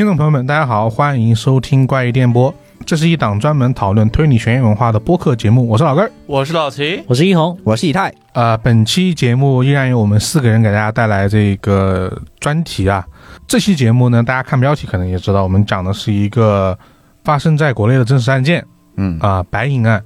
听众朋友们，大家好，欢迎收听怪异电波，这是一档专门讨论推理悬疑文化的播客节目，我是老根儿。我是老齐，我是一红，我是以太。呃，本期节目依然由我们四个人给大家带来这个专题啊。这期节目呢，大家看标题可能也知道，我们讲的是一个发生在国内的真实案件嗯啊、白银案。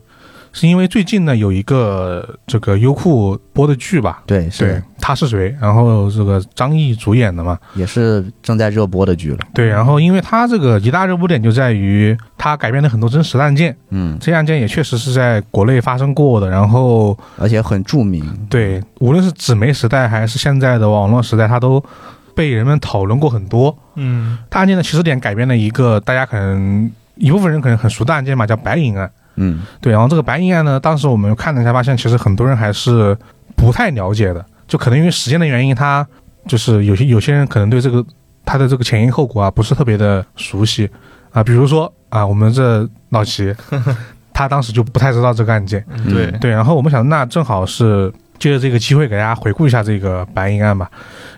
是因为最近呢有一个这个优酷播的剧吧，对，是对，他是谁？然后这个张译主演的嘛，也是正在热播的剧了。对，然后因为他这个一大热播点就在于他改编了很多真实的案件，嗯，这些案件也确实是在国内发生过的。然后而且很著名。对，无论是纸媒时代还是现在的网络时代，他都被人们讨论过很多。嗯，他案件的起始点改编了一个大家可能一部分人可能很熟的案件嘛，叫白银案。嗯，对，然后这个白银案呢，当时我们看了一下，发现其实很多人还是不太了解的，就可能因为时间的原因，他就是有些有些人可能对这个他的这个前因后果啊不是特别的熟悉。啊，比如说啊，我们这老齐，他当时就不太知道这个案件，嗯对，对，然后我们想，那正好是借着这个机会给大家回顾一下这个白银案吧，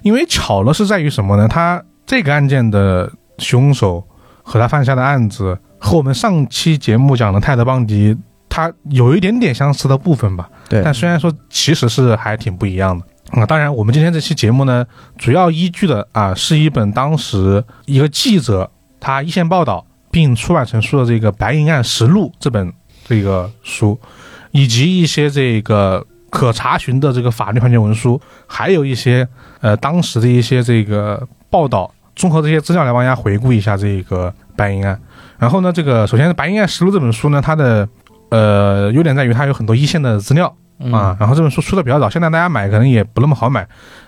因为巧了是在于什么呢？他这个案件的凶手和他犯下的案子和我们上期节目讲的泰德邦迪，他有一点点相似的部分吧，对，但虽然说其实是还挺不一样的。啊、当然，我们今天这期节目呢，主要依据的啊是一本当时一个记者他一线报道并出版成书的这个《白银案实录》这本这个书，以及一些这个可查询的这个法律判决文书，还有一些呃当时的一些这个报道，综合这些资料来帮大家回顾一下这个白银案。然后呢，这个首先《白银案实录》这本书呢，它的呃优点在于它有很多一线的资料。嗯啊，然后这本书出的比较早，现在大家买可能也不那么好买，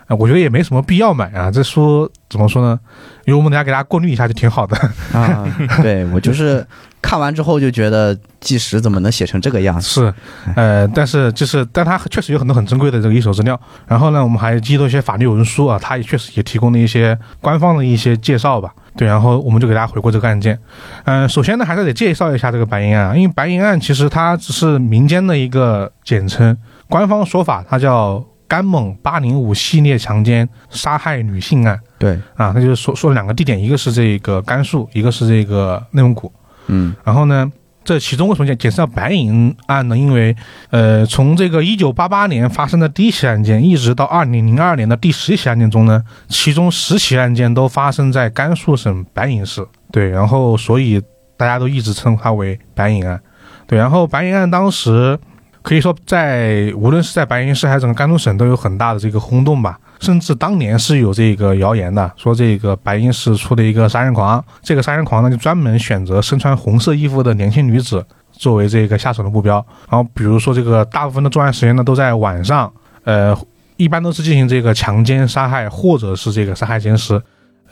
啊、我觉得也没什么必要买啊。这书怎么说呢？因为我们大家给大家过滤一下就挺好的。啊，对我就是看完之后就觉得纪实怎么能写成这个样子？是，呃，但是就是，但它确实有很多很珍贵的这个一手资料。然后呢，我们还记录一些法律文书啊，它也确实也提供了一些官方的一些介绍吧。对，然后我们就给大家回顾这个案件。嗯、首先呢，还是得介绍一下这个白银案啊，因为白银案其实它只是民间的一个简称，官方说法它叫甘猛八零五系列强奸杀害女性案。对，啊，那就是说说了两个地点，一个是这个甘肃，一个是这个内蒙古。嗯然后呢，这其中为什么简简称叫白银案呢？因为呃，从这个一九八八年发生的第一起案件，一直到二零零二年的第十起案件中呢，其中十起案件都发生在甘肃省白银市。对，然后所以大家都一直称它为白银案。对，然后白银案当时可以说在无论是在白银市还是整个甘肃省都有很大的这个轰动吧。甚至当年是有这个谣言的，说这个白银市出的一个杀人狂，这个杀人狂呢就专门选择身穿红色衣服的年轻女子作为这个下手的目标。然后比如说这个大部分的作案时间呢都在晚上，呃，一般都是进行这个强奸、杀害或者是这个杀害奸尸，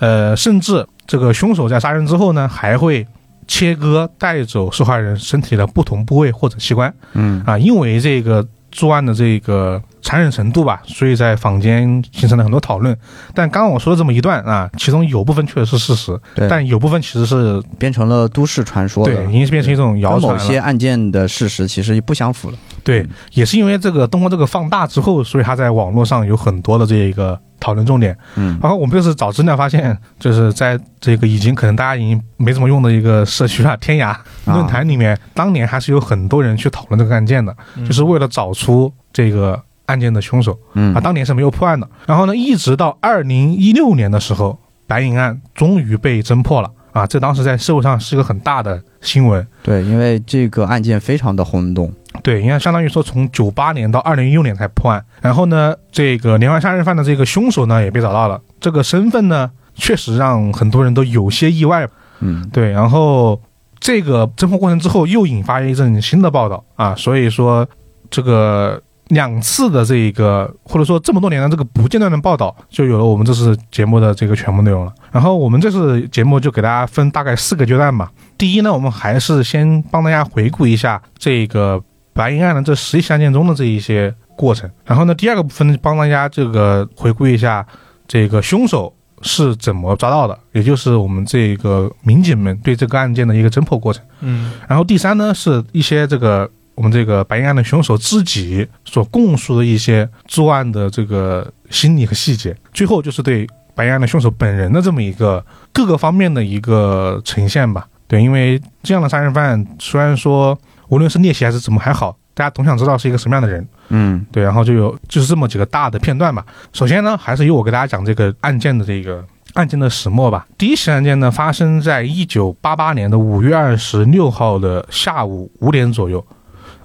呃，甚至这个凶手在杀人之后呢还会切割带走受害人身体的不同部位或者器官。嗯啊，因为这个作案的这个残忍程度吧，所以在坊间形成了很多讨论。但刚刚我说的这么一段啊，其中有部分确实是事实，对，但有部分其实是变成了都市传说对，已。经是变成一种谣。某些案件的事实其实不相符了。对嗯，也是因为这个通过这个放大之后，所以它在网络上有很多的这一个讨论重点。嗯然后我们就是找资料发现，就是在这个已经可能大家已经没怎么用的一个社区啊，天涯论坛里面，当年还是有很多人去讨论这个案件的，就是为了找出这个案件的凶手。嗯啊，当年是没有破案的。然后呢，一直到二零一六年的时候，白银案终于被侦破了啊！这当时在社会上是一个很大的新闻。对，因为这个案件非常的轰动。对，你看，相当于说从九八年到二零一六年才破案。然后呢，这个连环杀人犯的这个凶手呢也被找到了，这个身份呢确实让很多人都有些意外。嗯对，然后这个侦破过程之后又引发一阵新的报道啊，所以说这个两次的这个或者说这么多年的这个不间断的报道，就有了我们这次节目的这个全部内容了。然后我们这次节目就给大家分大概四个阶段吧。第一呢，我们还是先帮大家回顾一下这个白银案的这十一起案件中的这一些过程。然后呢，第二个部分帮大家这个回顾一下这个凶手是怎么抓到的，也就是我们这个民警们对这个案件的一个侦破过程。嗯然后第三呢，是一些这个我们这个白银案的凶手自己所供述的一些作案的这个心理和细节。最后就是对白银案的凶手本人的这么一个各个方面的一个呈现吧。对，因为这样的杀人犯虽然说无论是猎奇还是怎么还好，大家总想知道是一个什么样的人。嗯对，然后就有就是这么几个大的片段吧。首先呢，还是由我给大家讲这个案件的这个案件的始末吧。第一起案件呢，发生在一九八八年的五月二十六号的下午五点左右。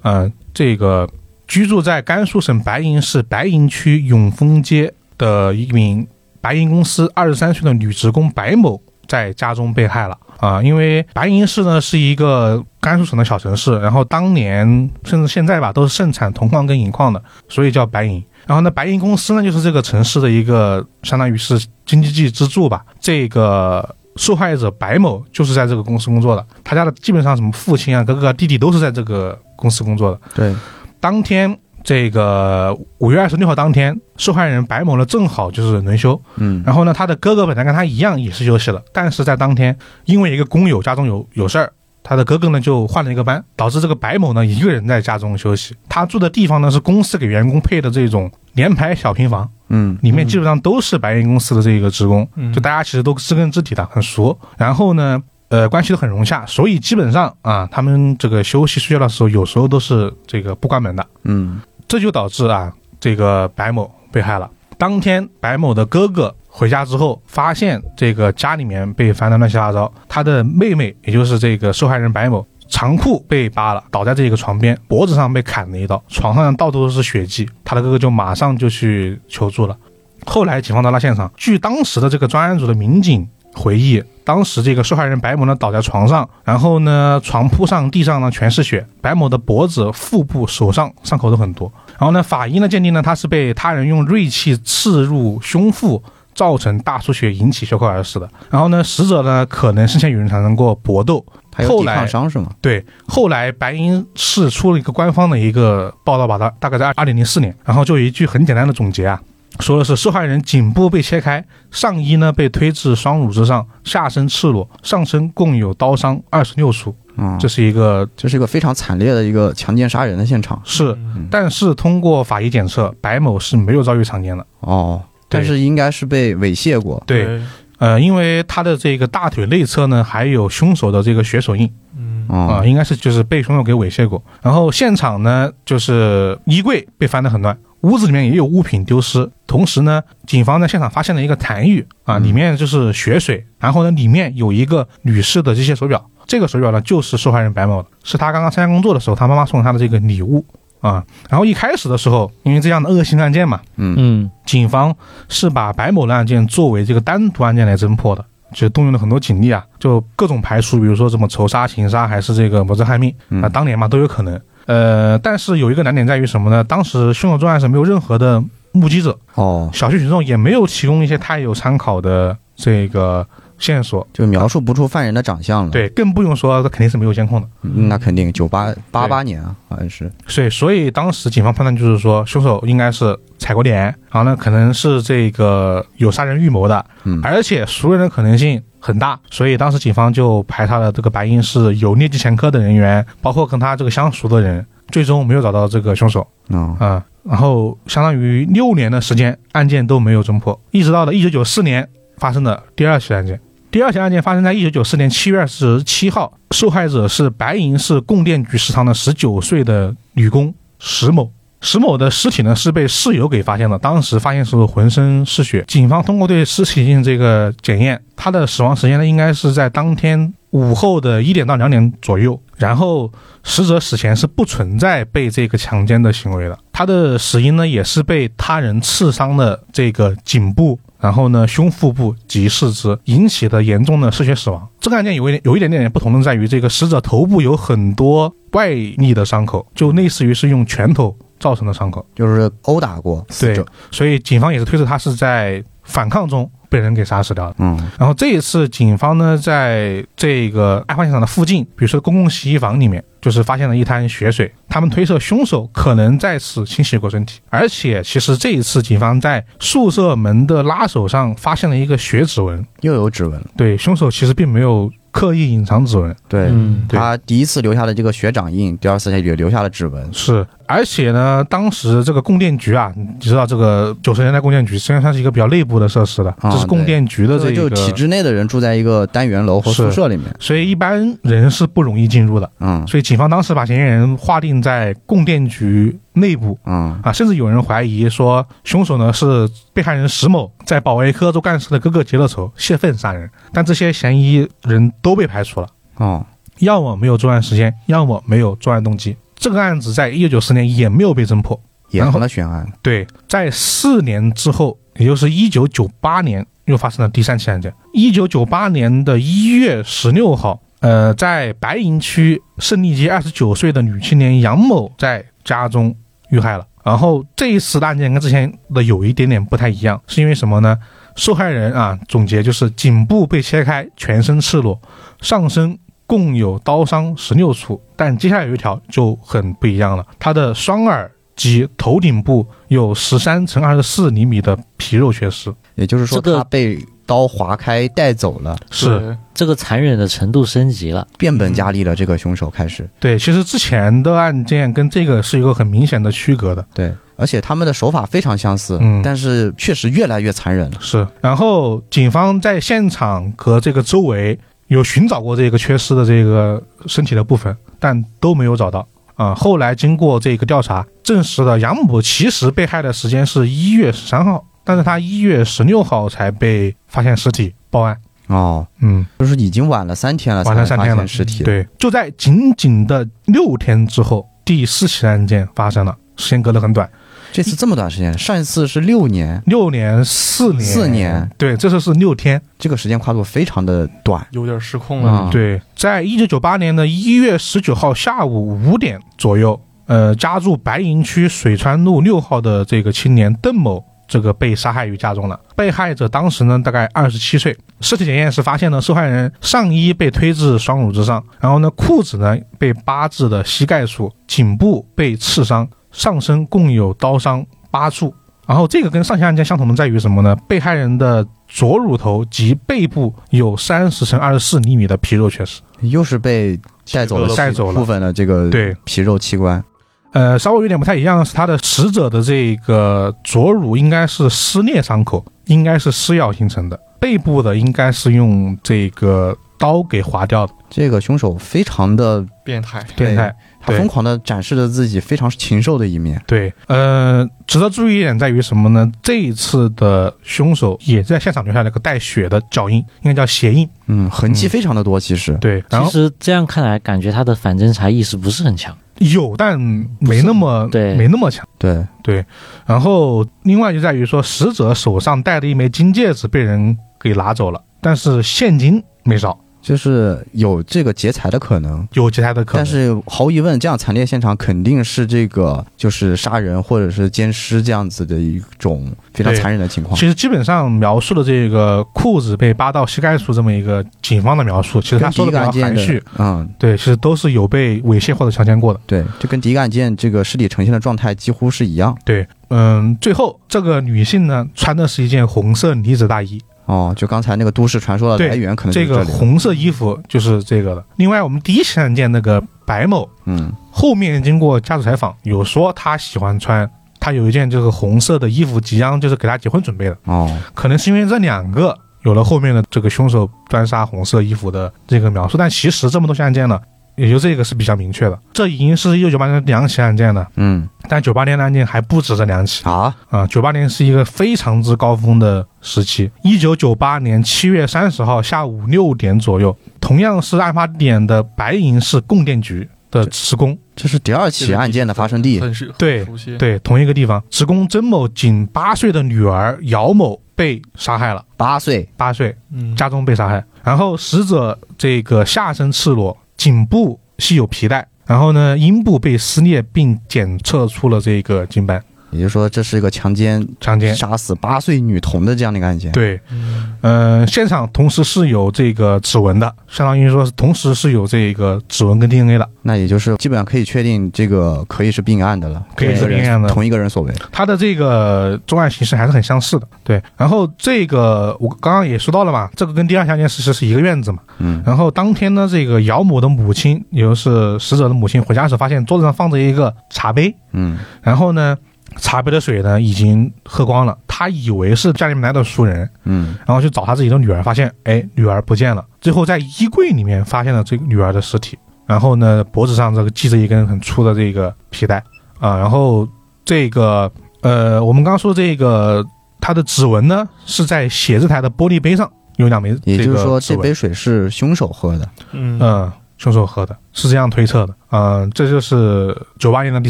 呃，这个居住在甘肃省白银市白银区永丰街的一名白银公司二十三岁的女职工白某在家中被害了啊、因为白银市呢是一个甘肃省的小城市，然后当年甚至现在吧都是盛产铜矿跟银矿的，所以叫白银。然后呢，白银公司呢就是这个城市的一个相当于是经济支柱吧。这个受害者白某就是在这个公司工作的，他家的基本上什么父亲啊、哥哥啊、弟弟都是在这个公司工作的。对，当天这个五月二十六号当天，受害人白某呢正好就是轮休，嗯然后呢，他的哥哥本来跟他一样也是休息了，但是在当天因为一个工友家中有有事儿，他的哥哥呢就换了一个班，导致这个白某呢一个人在家中休息。他住的地方呢是公司给员工配的这种联排小平房，嗯里面基本上都是白银公司的这个职工，嗯就大家其实都知根知底的，很熟。然后呢，呃，关系都很融洽，所以基本上啊，他们这个休息睡觉的时候，有时候都是这个不关门的。嗯这就导致啊，这个白某被害了。当天，白某的哥哥回家之后，发现这个家里面被翻得乱七八糟，他的妹妹，也就是这个受害人白某，长裤被扒了，倒在这个床边，脖子上被砍了一刀，床上到处都是血迹。他的哥哥就马上就去求助了。后来，警方到了现场，据当时的这个专案组的民警回忆，当时这个受害人白某呢倒在床上，然后呢床铺上、地上呢全是血，白某的脖子、腹部、手上伤口都很多。然后呢，法医呢鉴定呢他是被他人用锐器刺入胸腹，造成大出血，引起休克而死的。然后呢，死者呢可能生前与人产生过搏斗。后来抗伤是吗？对，后来白银市出了一个官方的一个报道把它大概在二零零四年，然后就有一句很简单的总结啊，说的是受害人颈部被切开，上衣呢被推至双乳之上，下身赤裸，上身共有刀伤二十六处，嗯，这是一个这是一个非常惨烈的一个强奸杀人的现场是，嗯但是通过法医检测，白某是没有遭遇强奸的。哦，但是应该是被猥亵过。对，呃，因为他的这个大腿内侧呢还有凶手的这个血手印。嗯。啊、哦，应该是就是被凶手给猥亵过。然后现场呢就是衣柜被翻得很乱，屋子里面也有物品丢失。同时呢，警方在现场发现了一个痰盂啊，嗯。里面就是血水，然后呢里面有一个女士的机械手表，这个手表呢就是受害人白某的，是他刚刚参加工作的时候他妈妈送给他的这个礼物啊。然后一开始的时候，因为这样的恶性案件嘛，嗯嗯警方是把白某的案件作为这个单独案件来侦破的，就动用了很多警力啊，就各种排除，比如说什么仇杀、情杀，还是这个谋财害命嗯啊，当年嘛都有可能。呃，但是有一个难点在于什么呢？当时凶手作案时没有任何的目击者，哦，小区群众也没有提供一些太有参考的这个线索，就描述不出犯人的长相了。，对，更不用说他肯定是没有监控的。嗯那肯定九八八八年啊，好像是。所以，所以当时警方判断就是说，凶手应该是踩过点，然后呢，可能是这个有杀人预谋的，嗯而且熟人的可能性很大，所以当时警方就排查了这个白银是有劣迹前科的人员，包括跟他这个相熟的人，最终没有找到这个凶手哦，啊、然后相当于六年的时间，案件都没有侦破，一直到了一九九四年发生的第二起案件。第二起案件发生在一九九四年七月二十七号，受害者是白银市供电局食堂的十九岁的女工石某。石某的尸体呢是被室友给发现的，当时发现时候浑身是血。警方通过对尸体进行这个检验，他的死亡时间呢应该是在当天午后的一点到两点左右。然后死者死前是不存在被这个强奸的行为的，他的死因呢也是被他人刺伤的这个颈部。然后呢，胸腹部及四肢引起的严重的失血死亡。这个案件有一点有一点点不同的在于，这个死者头部有很多外力的伤口，就类似于是用拳头造成的伤口。就是殴打过死对。，所以警方也是推测他是在反抗中被人给杀死掉了。嗯然后这一次，警方呢在这个案发现场的附近，比如说公共洗衣房里面，就是发现了一滩血水。他们推测凶手可能在此清洗过身体，而且其实这一次警方在宿舍门的拉手上发现了一个血指纹。又有指纹了。对，凶手其实并没有刻意隐藏指纹，对，嗯他第一次留下的这个血掌印，第二次也留下了指纹。是，而且呢，当时这个供电局啊，你知道这个九十年代供电局实际上算是一个比较内部的设施的，这是供电局的这就个，就体制内的人住在一个单元楼或宿舍里面，所以一般人是不容易进入的。嗯。所以警方当时把嫌疑人划定在供电局内部。嗯。啊，甚至有人怀疑说凶手呢是被害人石某在保卫科做干事的哥哥结了仇泄愤杀人，但这些嫌疑人都被排除了，哦，要么没有作案时间，要么没有作案动机。这个案子在一九九四年也没有被侦破。也然后成了悬案。对，在四年之后，也就是一九九八年，又发生了第三起案件。一九九八年的一月十六号，呃，在白银区胜利街二十九岁的女青年杨某在家中遇害了。然后这一次的案件跟之前的有一点点不太一样，是因为什么呢？受害人啊，总结就是颈部被切开，全身赤裸，上身共有刀伤十六处。但接下来有一条就很不一样了，他的双耳及头顶部有十三乘二十四厘米的皮肉缺失。也就是说，这个他被刀划开带走了，是这个残忍的程度升级了。变本加厉了。这个凶手开始对，其实之前的案件跟这个是一个很明显的区隔的。对，而且他们的手法非常相似，嗯但是确实越来越残忍了。是，然后警方在现场和这个周围有寻找过这个缺失的这个身体的部分，但都没有找到。啊、后来经过这个调查，证实了杨某其实被害的时间是一月十三号，但是他一月十六号才被发现尸体报案。哦，嗯，就是已经晚了三天了，晚了三天了尸体。，对，就在仅仅的六天之后，第四起案件发生了，时间隔得很短，这次这么短时间，上一次是六年，六年、四年、四年，对，这次是六天。这个时间跨度非常的短。有点失控了。啊对，在一九九八年的一月十九号下午五点左右，呃，家住白银区水川路六号的这个青年邓某，这个被杀害于家中了。被害者当时呢大概二十七岁，尸体检验时发现呢，受害人上衣被推至双乳之上，然后呢裤子呢被扒至的膝盖处，颈部被刺伤，上身共有刀伤八处。然后这个跟上下案件相同的在于什么呢？被害人的左乳头及背部有三十乘二十四厘米的皮肉缺失。又是被带走了带走了部分的这个对皮肉器官。呃，稍微有点不太一样的是，他的死者的这个左乳应该是撕裂伤口，应该是撕咬形成的；背部的应该是用这个刀给划掉的，这个凶手非常的，变态，变态。对他疯狂的展示着自己非常禽兽的一面。对，呃，值得注意一点在于什么呢？这一次的凶手也在现场留下了个带血的脚印，应该叫鞋印。嗯，痕迹嗯非常的多，其实。对，其实这样看来，感觉他的反侦查意识不是很强。有，但没那么对没那么强。对，对，然后另外就在于说，死者手上戴的一枚金戒指被人给拿走了，但是现金没少，就是有这个劫财的可能。有劫财的可能。但是毫无疑问，这样惨烈现场肯定是这个就是杀人或者是奸尸这样子的一种非常残忍的情况。其实基本上描述的这个裤子被扒到膝盖处这么一个警方的描述，其实他说的比较含蓄，，嗯，对，其实都是有被猥亵或者强奸过的。对，就跟第一个案件这个尸体呈现的状态几乎是一样。对，嗯，最后这个女性呢，穿的是一件红色呢子大衣，哦，就刚才那个都市传说的来源可能这个。红色衣服就是这个的。另外，我们第一起案件那个白某，嗯，后面经过家属采访，有说他喜欢穿，他有一件就是红色的衣服，即将就是给他结婚准备的，哦，可能是因为这两个有了后面的这个凶手专杀红色衣服的这个描述，但其实这么多起案件呢，也就这个是比较明确的。这已经是一九九八年的两起案件了，嗯，但九八年的案件还不止这两起啊，啊！九八年是一个非常之高峰的时期。一九九八年七月三十号下午六点左右，同样是案发地点的白银市供电局的职工，这是第二起案件的发生地。很是对。对，同一个地方，职工曾某仅八岁的女儿姚某被杀害了，八岁，八岁，嗯，家中被杀害。然后死者这个下身赤裸，颈部系有皮带，然后呢，阴部被撕裂，并检测出了这个经斑，也就是说这是一个强奸、强奸。杀死八岁女童的这样的一个案件。，对，嗯呃，现场同时是有这个指纹的，相当于说是同时是有这个指纹跟 DNA 的。那也就是基本上可以确定这个可以是并案的了，可以是同一个人并案的同一个人所为。他的这个作案形式还是很相似的。对，然后这个我刚刚也说到了嘛，这个跟第二起案件其实是一个院子嘛。嗯，然后当天呢，这个姚某的母亲，也就是死者的母亲，回家时发现桌子上放着一个茶杯，嗯，然后呢，茶杯的水呢已经喝光了，他以为是家里面来的熟人，嗯，然后去找他自己的女儿，发现哎女儿不见了，最后在衣柜里面发现了这个女儿的尸体，然后呢脖子上这个系着一根很粗的这个皮带。啊，然后这个呃我们刚刚说这个他的指纹呢是在写字台的玻璃杯上有两枚，也就是说这杯水是凶手喝的。嗯。嗯，凶手喝的，是这样推测的。嗯、这就是九八年的第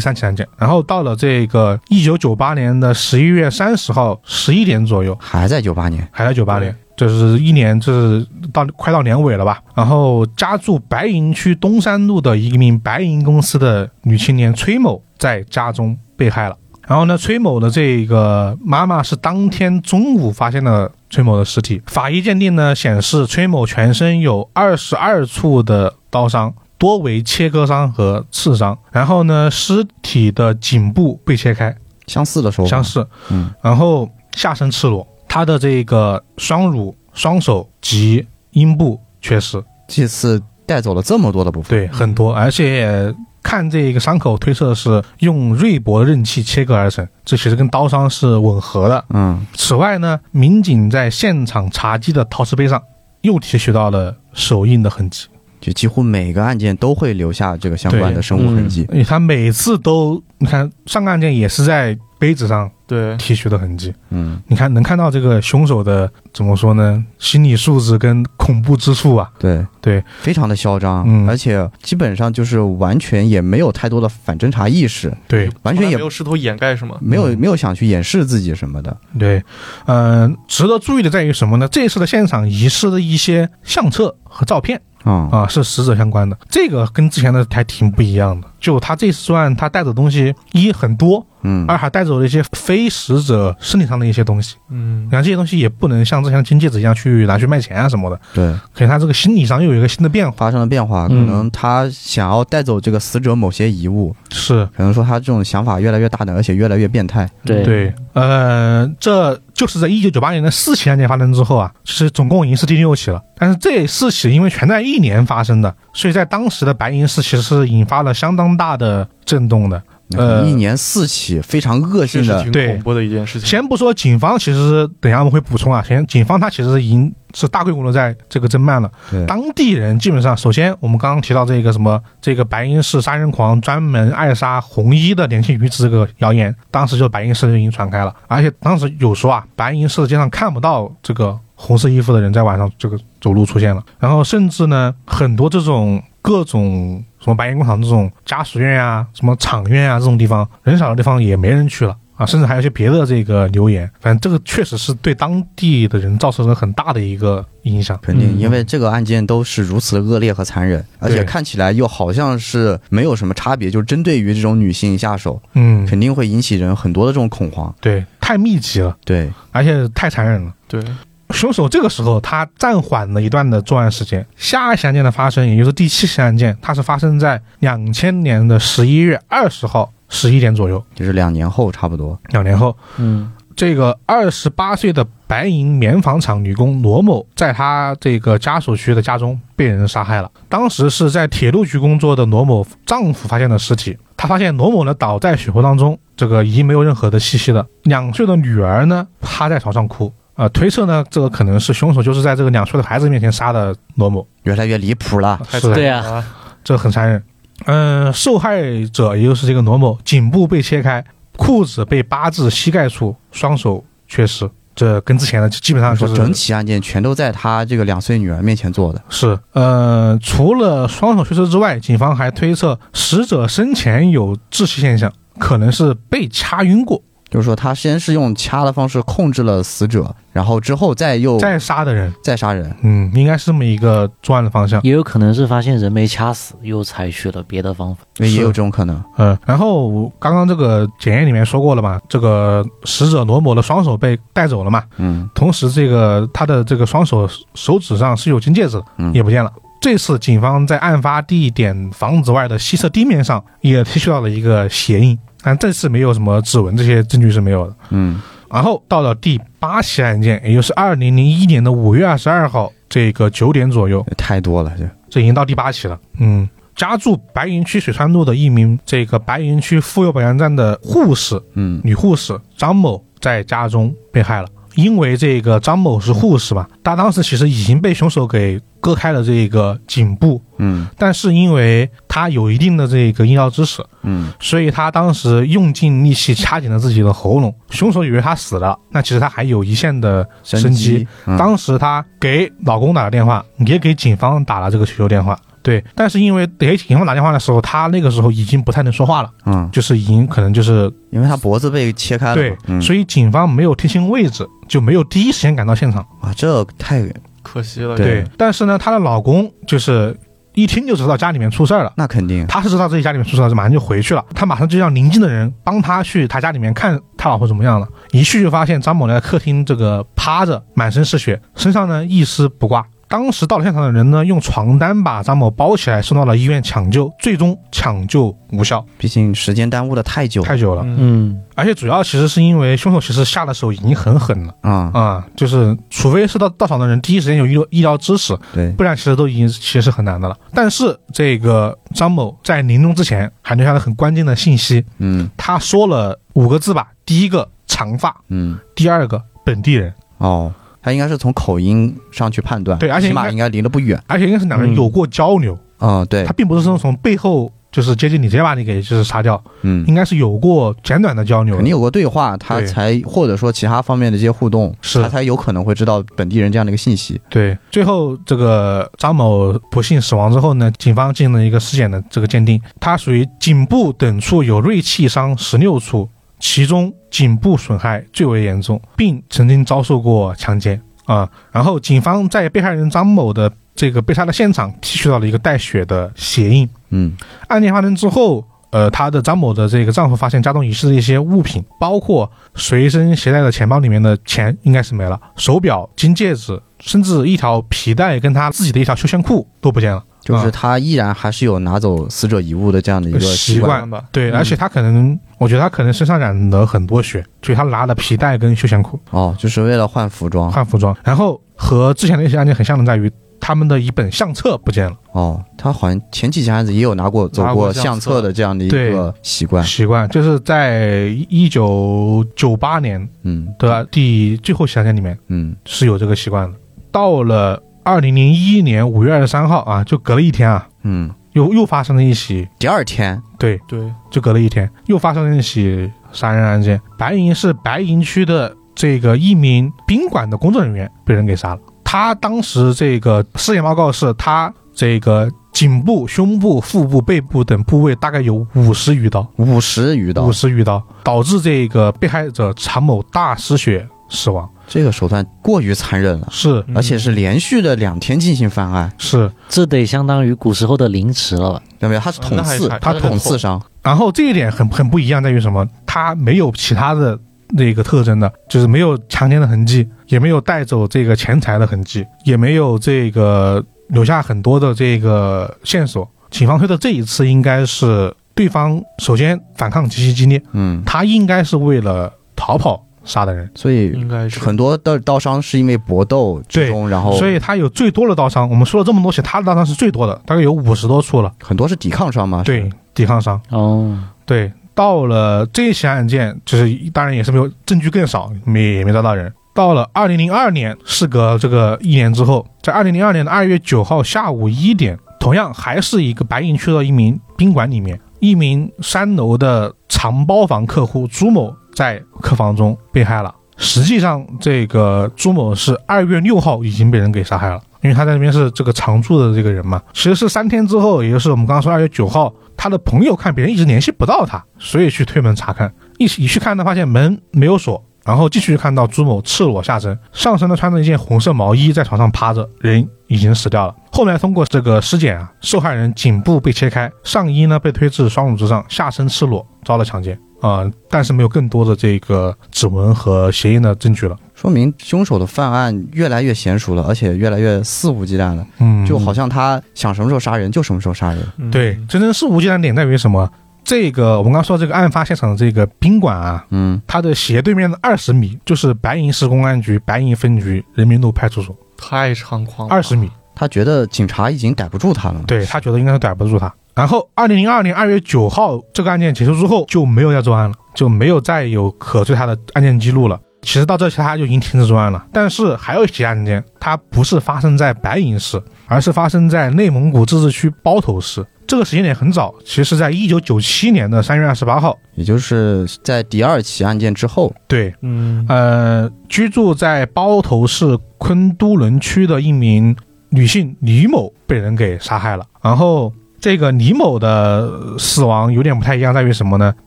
三起案件。然后到了这个一九九八年的十一月三十号十一点左右，还在九八年，还在九八年，就是一年，就是到快到年尾了吧。然后家住白银区东山路的一名白银公司的女青年崔某在家中被害了。然后呢，崔某的这个妈妈是当天中午发现了崔某的尸体。法医鉴定呢显示，崔某全身有二十二处的刀伤，多为切割伤和刺伤。然后呢，尸体的颈部被切开，相似的手法，相似。嗯，然后下身赤裸，他的这个双乳、双手及阴部缺失，这次带走了这么多的部分，对，很多，而且看这个伤口推测是用锐薄的刃器切割而成，这其实跟刀伤是吻合的。嗯，此外呢，民警在现场茶几的陶瓷杯上又提取到了手印的痕迹，就几乎每个案件都会留下这个相关的生物痕迹。他每次都，你看上个案件也是在杯子上对，提取的痕迹，嗯，你看能看到这个凶手的怎么说呢？心理素质跟恐怖之处啊，对。对，非常的嚣张，嗯。而且基本上就是完全也没有太多的反侦查意识，对。完全也没有试图掩盖什么。没有嗯。没有想去掩饰自己什么的。对，嗯、值得注意的在于什么呢？这次的现场遗失的一些相册和照片啊、啊，是死者相关的，这个跟之前的还挺不一样的。就他这次作案，他带走的东西一很多，嗯，二还带走了一些非死者身体上的一些东西。嗯你，看这些东西也不能像之前的金戒指一样去拿去卖钱啊什么的，对，可能他这个心理上又有一个新的变化。发生了变化，可嗯能他想要带走这个死者某些遗物，是可能说他这种想法越来越大胆，而且越来越变态。对对，呃，这就是在一九九八年的四起案件发生之后啊，其实总共已经是第六起了。但是这四起因为全在一年发生的，所以在当时的白银市其实是引发了相当大的震动的。呃一年四起非常恶性的，对挺恐怖的一件事情。先不说警方，其实等一下我们会补充啊。先，警方他其实已经是大规模的在这个侦办了。对当地人基本上，首先我们刚刚提到这个什么，这个白银市杀人狂专门爱杀红衣的年轻女子这个谣言，当时就白银市就已经传开了，而且当时有说啊，白银市的街上看不到这个红色衣服的人在晚上这个走路出现了，然后甚至呢，很多这种各种什么白银工厂这种家属院啊、什么厂院啊这种地方，人少的地方也没人去了。啊，甚至还有一些别的这个留言，反正这个确实是对当地的人造成了很大的一个影响。肯定，嗯因为这个案件都是如此的恶劣和残忍，而且看起来又好像是没有什么差别，就是针对于这种女性下手，嗯，肯定会引起人很多的这种恐慌。对，太密集了，对，而且太残忍了。对，凶手这个时候他暂缓了一段的作案时间，下一起案件的发生，也就是第七起案件，它是发生在两千年的十一月二十号十一点左右，就是两年后差不多。两年后，嗯这个二十八岁的白银棉纺厂女工罗某，在她这个家属区的家中被人杀害了。当时是在铁路局工作的罗某丈夫发现的尸体，他发现罗某呢倒在血泊当中，这个已经没有任何的气息了。两岁的女儿呢趴在床上哭。呃，推测呢，这个可能是凶手就是在这个两岁的孩子面前杀的罗某，越来越离谱了，是对啊忍了。这很残忍。嗯、受害者也就是这个罗某，颈部被切开，裤子被扒至膝盖处，双手缺失。这跟之前的基本上就是说整起案件全都在他这个两岁女儿面前做的。是，呃，除了双手缺失之外，警方还推测死者生前有窒息现象，可能是被掐晕过就是说，他先是用掐的方式控制了死者，然后之后再又再杀的人。再杀人。嗯，应该是这么一个作案的方向。也有可能是发现人没掐死，又采取了别的方法。也有这种可能。嗯，然后刚刚这个检验里面说过了嘛，这个死者罗某的双手被带走了嘛，嗯同时这个他的这个双手手指上是有金戒指的，嗯也不见了。这次警方在案发地点房子外的西侧地面上也提取到了一个鞋印，但这次没有什么指纹，这些证据是没有的。嗯然后到了第八起案件，也就是二零零一年的五月二十二号这个九点左右，太多了，这这已经到第八起了。嗯，家住白云区水川路的一名这个白云区妇幼保健站的护士，嗯女护士张某在家中被害了。因为这个张某是护士嘛，他当时其实已经被凶手给割开了这个颈部，嗯但是因为他有一定的这个医疗知识，嗯所以他当时用尽力气掐紧了自己的喉咙。凶手以为他死了，那其实他还有一线的生机。嗯当时他给老公打了电话，也给警方打了这个求救电话。对，但是因为给警方打电话的时候，他那个时候已经不太能说话了，嗯，就是已经可能就是因为他脖子被切开了，对，嗯，所以警方没有听清位置，就没有第一时间赶到现场。啊，这太可惜了。对但是呢，她的老公就是一听就知道家里面出事儿了。那肯定，他是知道自己家里面出事了，马上就回去了。他马上就让邻近的人帮他去他家里面看他老婆怎么样了。一去就发现张某在客厅这个趴着，满身是血，身上呢一丝不挂。当时到了现场的人呢，用床单把张某包起来，送到了医院抢救，最终抢救无效，毕竟时间耽误的太久了。太久了。嗯，嗯，而且主要其实是因为凶手其实下的手已经很狠了。啊，啊、就是除非是到到场的人第一时间有医疗医疗知识，对，不然其实都已经其实是很难的了。但是这个张某在临终之前还留下了很关键的信息，嗯。他说了五个字吧，第一个长发，嗯，第二个本地人，哦，他应该是从口音上去判断，对而且起码应该离得不远，而且应该是两个人有过交流，嗯，对。他，并不是说从背后就是接近你直接把你给就是杀掉，嗯，应该是有过简短的交流肯定。有过对话，他才或者说其他方面的一些互动，是。他才有可能会知道本地人这样的一个信息。对，最后这个张某不幸死亡之后呢，警方进行了一个尸检的这个鉴定，他属于颈部等处有锐器伤十六处，其中颈部损害最为严重，并曾经遭受过强奸啊。然后警方在被害人张某的这个被杀的现场提取到了一个带血的鞋印。嗯案件发生之后，呃，她的张某的这个丈夫发现家中遗失的一些物品，包括随身携带的钱包里面的钱应该是没了，手表、金戒指，甚至一条皮带跟她自己的一条休闲裤都不见了。就是啊他依然还是有拿走死者遗物的这样的一个习习惯。吧，对，嗯而且他可能，我觉得他可能身上染了很多血，所以他拿了皮带跟休闲裤哦，就是为了换服装。换服装。然后和之前的一些案件很像的在于，他们的一本相册不见了。哦，他好像前几起案子也有拿过走过过相册的这样的一个习惯。习惯就是在一九九八年嗯对吧第最后起案件里面。嗯是有这个习惯的。到了二零零一年五月二十三号啊，就隔了一天啊，嗯，又又发生了一起，第二天对，对，就隔了一天，又发生了一起杀人案件。白银是白银区的这个一名宾馆的工作人员被人给杀了。他当时这个尸检报告是他这个颈部、胸部、腹部、背部等部位大概有五十余刀，五十余刀五，十余刀，导致这个被害者常某大失血死亡。这个手段过于残忍了，是嗯而且是连续的两天进行犯案，是，这得相当于古时候的凌迟了吧？对没有？他是捅刺他捅刺伤。然后这一点很很不一样，在于什么？他没有其他的那个特征的，就是没有强奸的痕迹，也没有带走这个钱财的痕迹，也没有这个留下很多的这个线索。警方推测这一次应该是对方首先反抗极其激烈，嗯，他应该是为了逃跑杀的人，所以应该是很多的刀伤是因为搏斗之中，然后所以他有最多的刀伤。我们说了这么多起，他的刀伤是最多的，大概有五十多处了。很多是抵抗伤嘛。对，抵抗伤。哦，对，到了这一起案件，就是当然也是没有证据更少，没也没抓到人。到了二零零二年，事隔这个一年之后，在二零零二年的二月九号下午一点，同样还是一个白银区的一名宾馆里面，一名三楼的长包房客户朱某在客房中被害了。实际上，这个朱某是二月六号已经被人给杀害了，因为他在那边是这个常住的这个人嘛。其实是三天之后，也就是我们刚刚说二月九号，他的朋友看别人一直联系不到他，所以去推门查看。一起一去看呢，发现门没有锁，然后继续看到朱某赤裸下身，上身呢穿着一件红色毛衣，在床上趴着，人已经死掉了。后面通过这个尸检啊，受害人颈部被切开，上衣呢被推至双乳之上，下身赤裸，遭了强奸啊、但是没有更多的这个指纹和鞋印的证据了。说明凶手的犯案越来越娴熟了，而且越来越肆无忌惮了，嗯，就好像他想什么时候杀人就什么时候杀人。嗯对，真正肆无忌惮点在于什么？这个我们刚刚说这个案发现场的这个宾馆啊，嗯，它的斜对面的二十米就是白银市公安局白银分局人民路派出所，太猖狂了，二十米。他觉得警察已经逮不住他了。对他觉得应该是逮不住他，然后，二零零二年二月九号这个案件结束之后，就没有再作案了，就没有再有可追他的案件记录了。其实到这期他就已经停止作案了。但是还有一起案件，它不是发生在白银市，而是发生在内蒙古自治区包头市。这个时间点很早，其实是在一九九七年的三月二十八号，也就是在第二起案件之后。对，嗯，呃，居住在包头市昆都仑区的一名女性李某被人给杀害了，然后。这个李某的死亡有点不太一样，在于什么呢？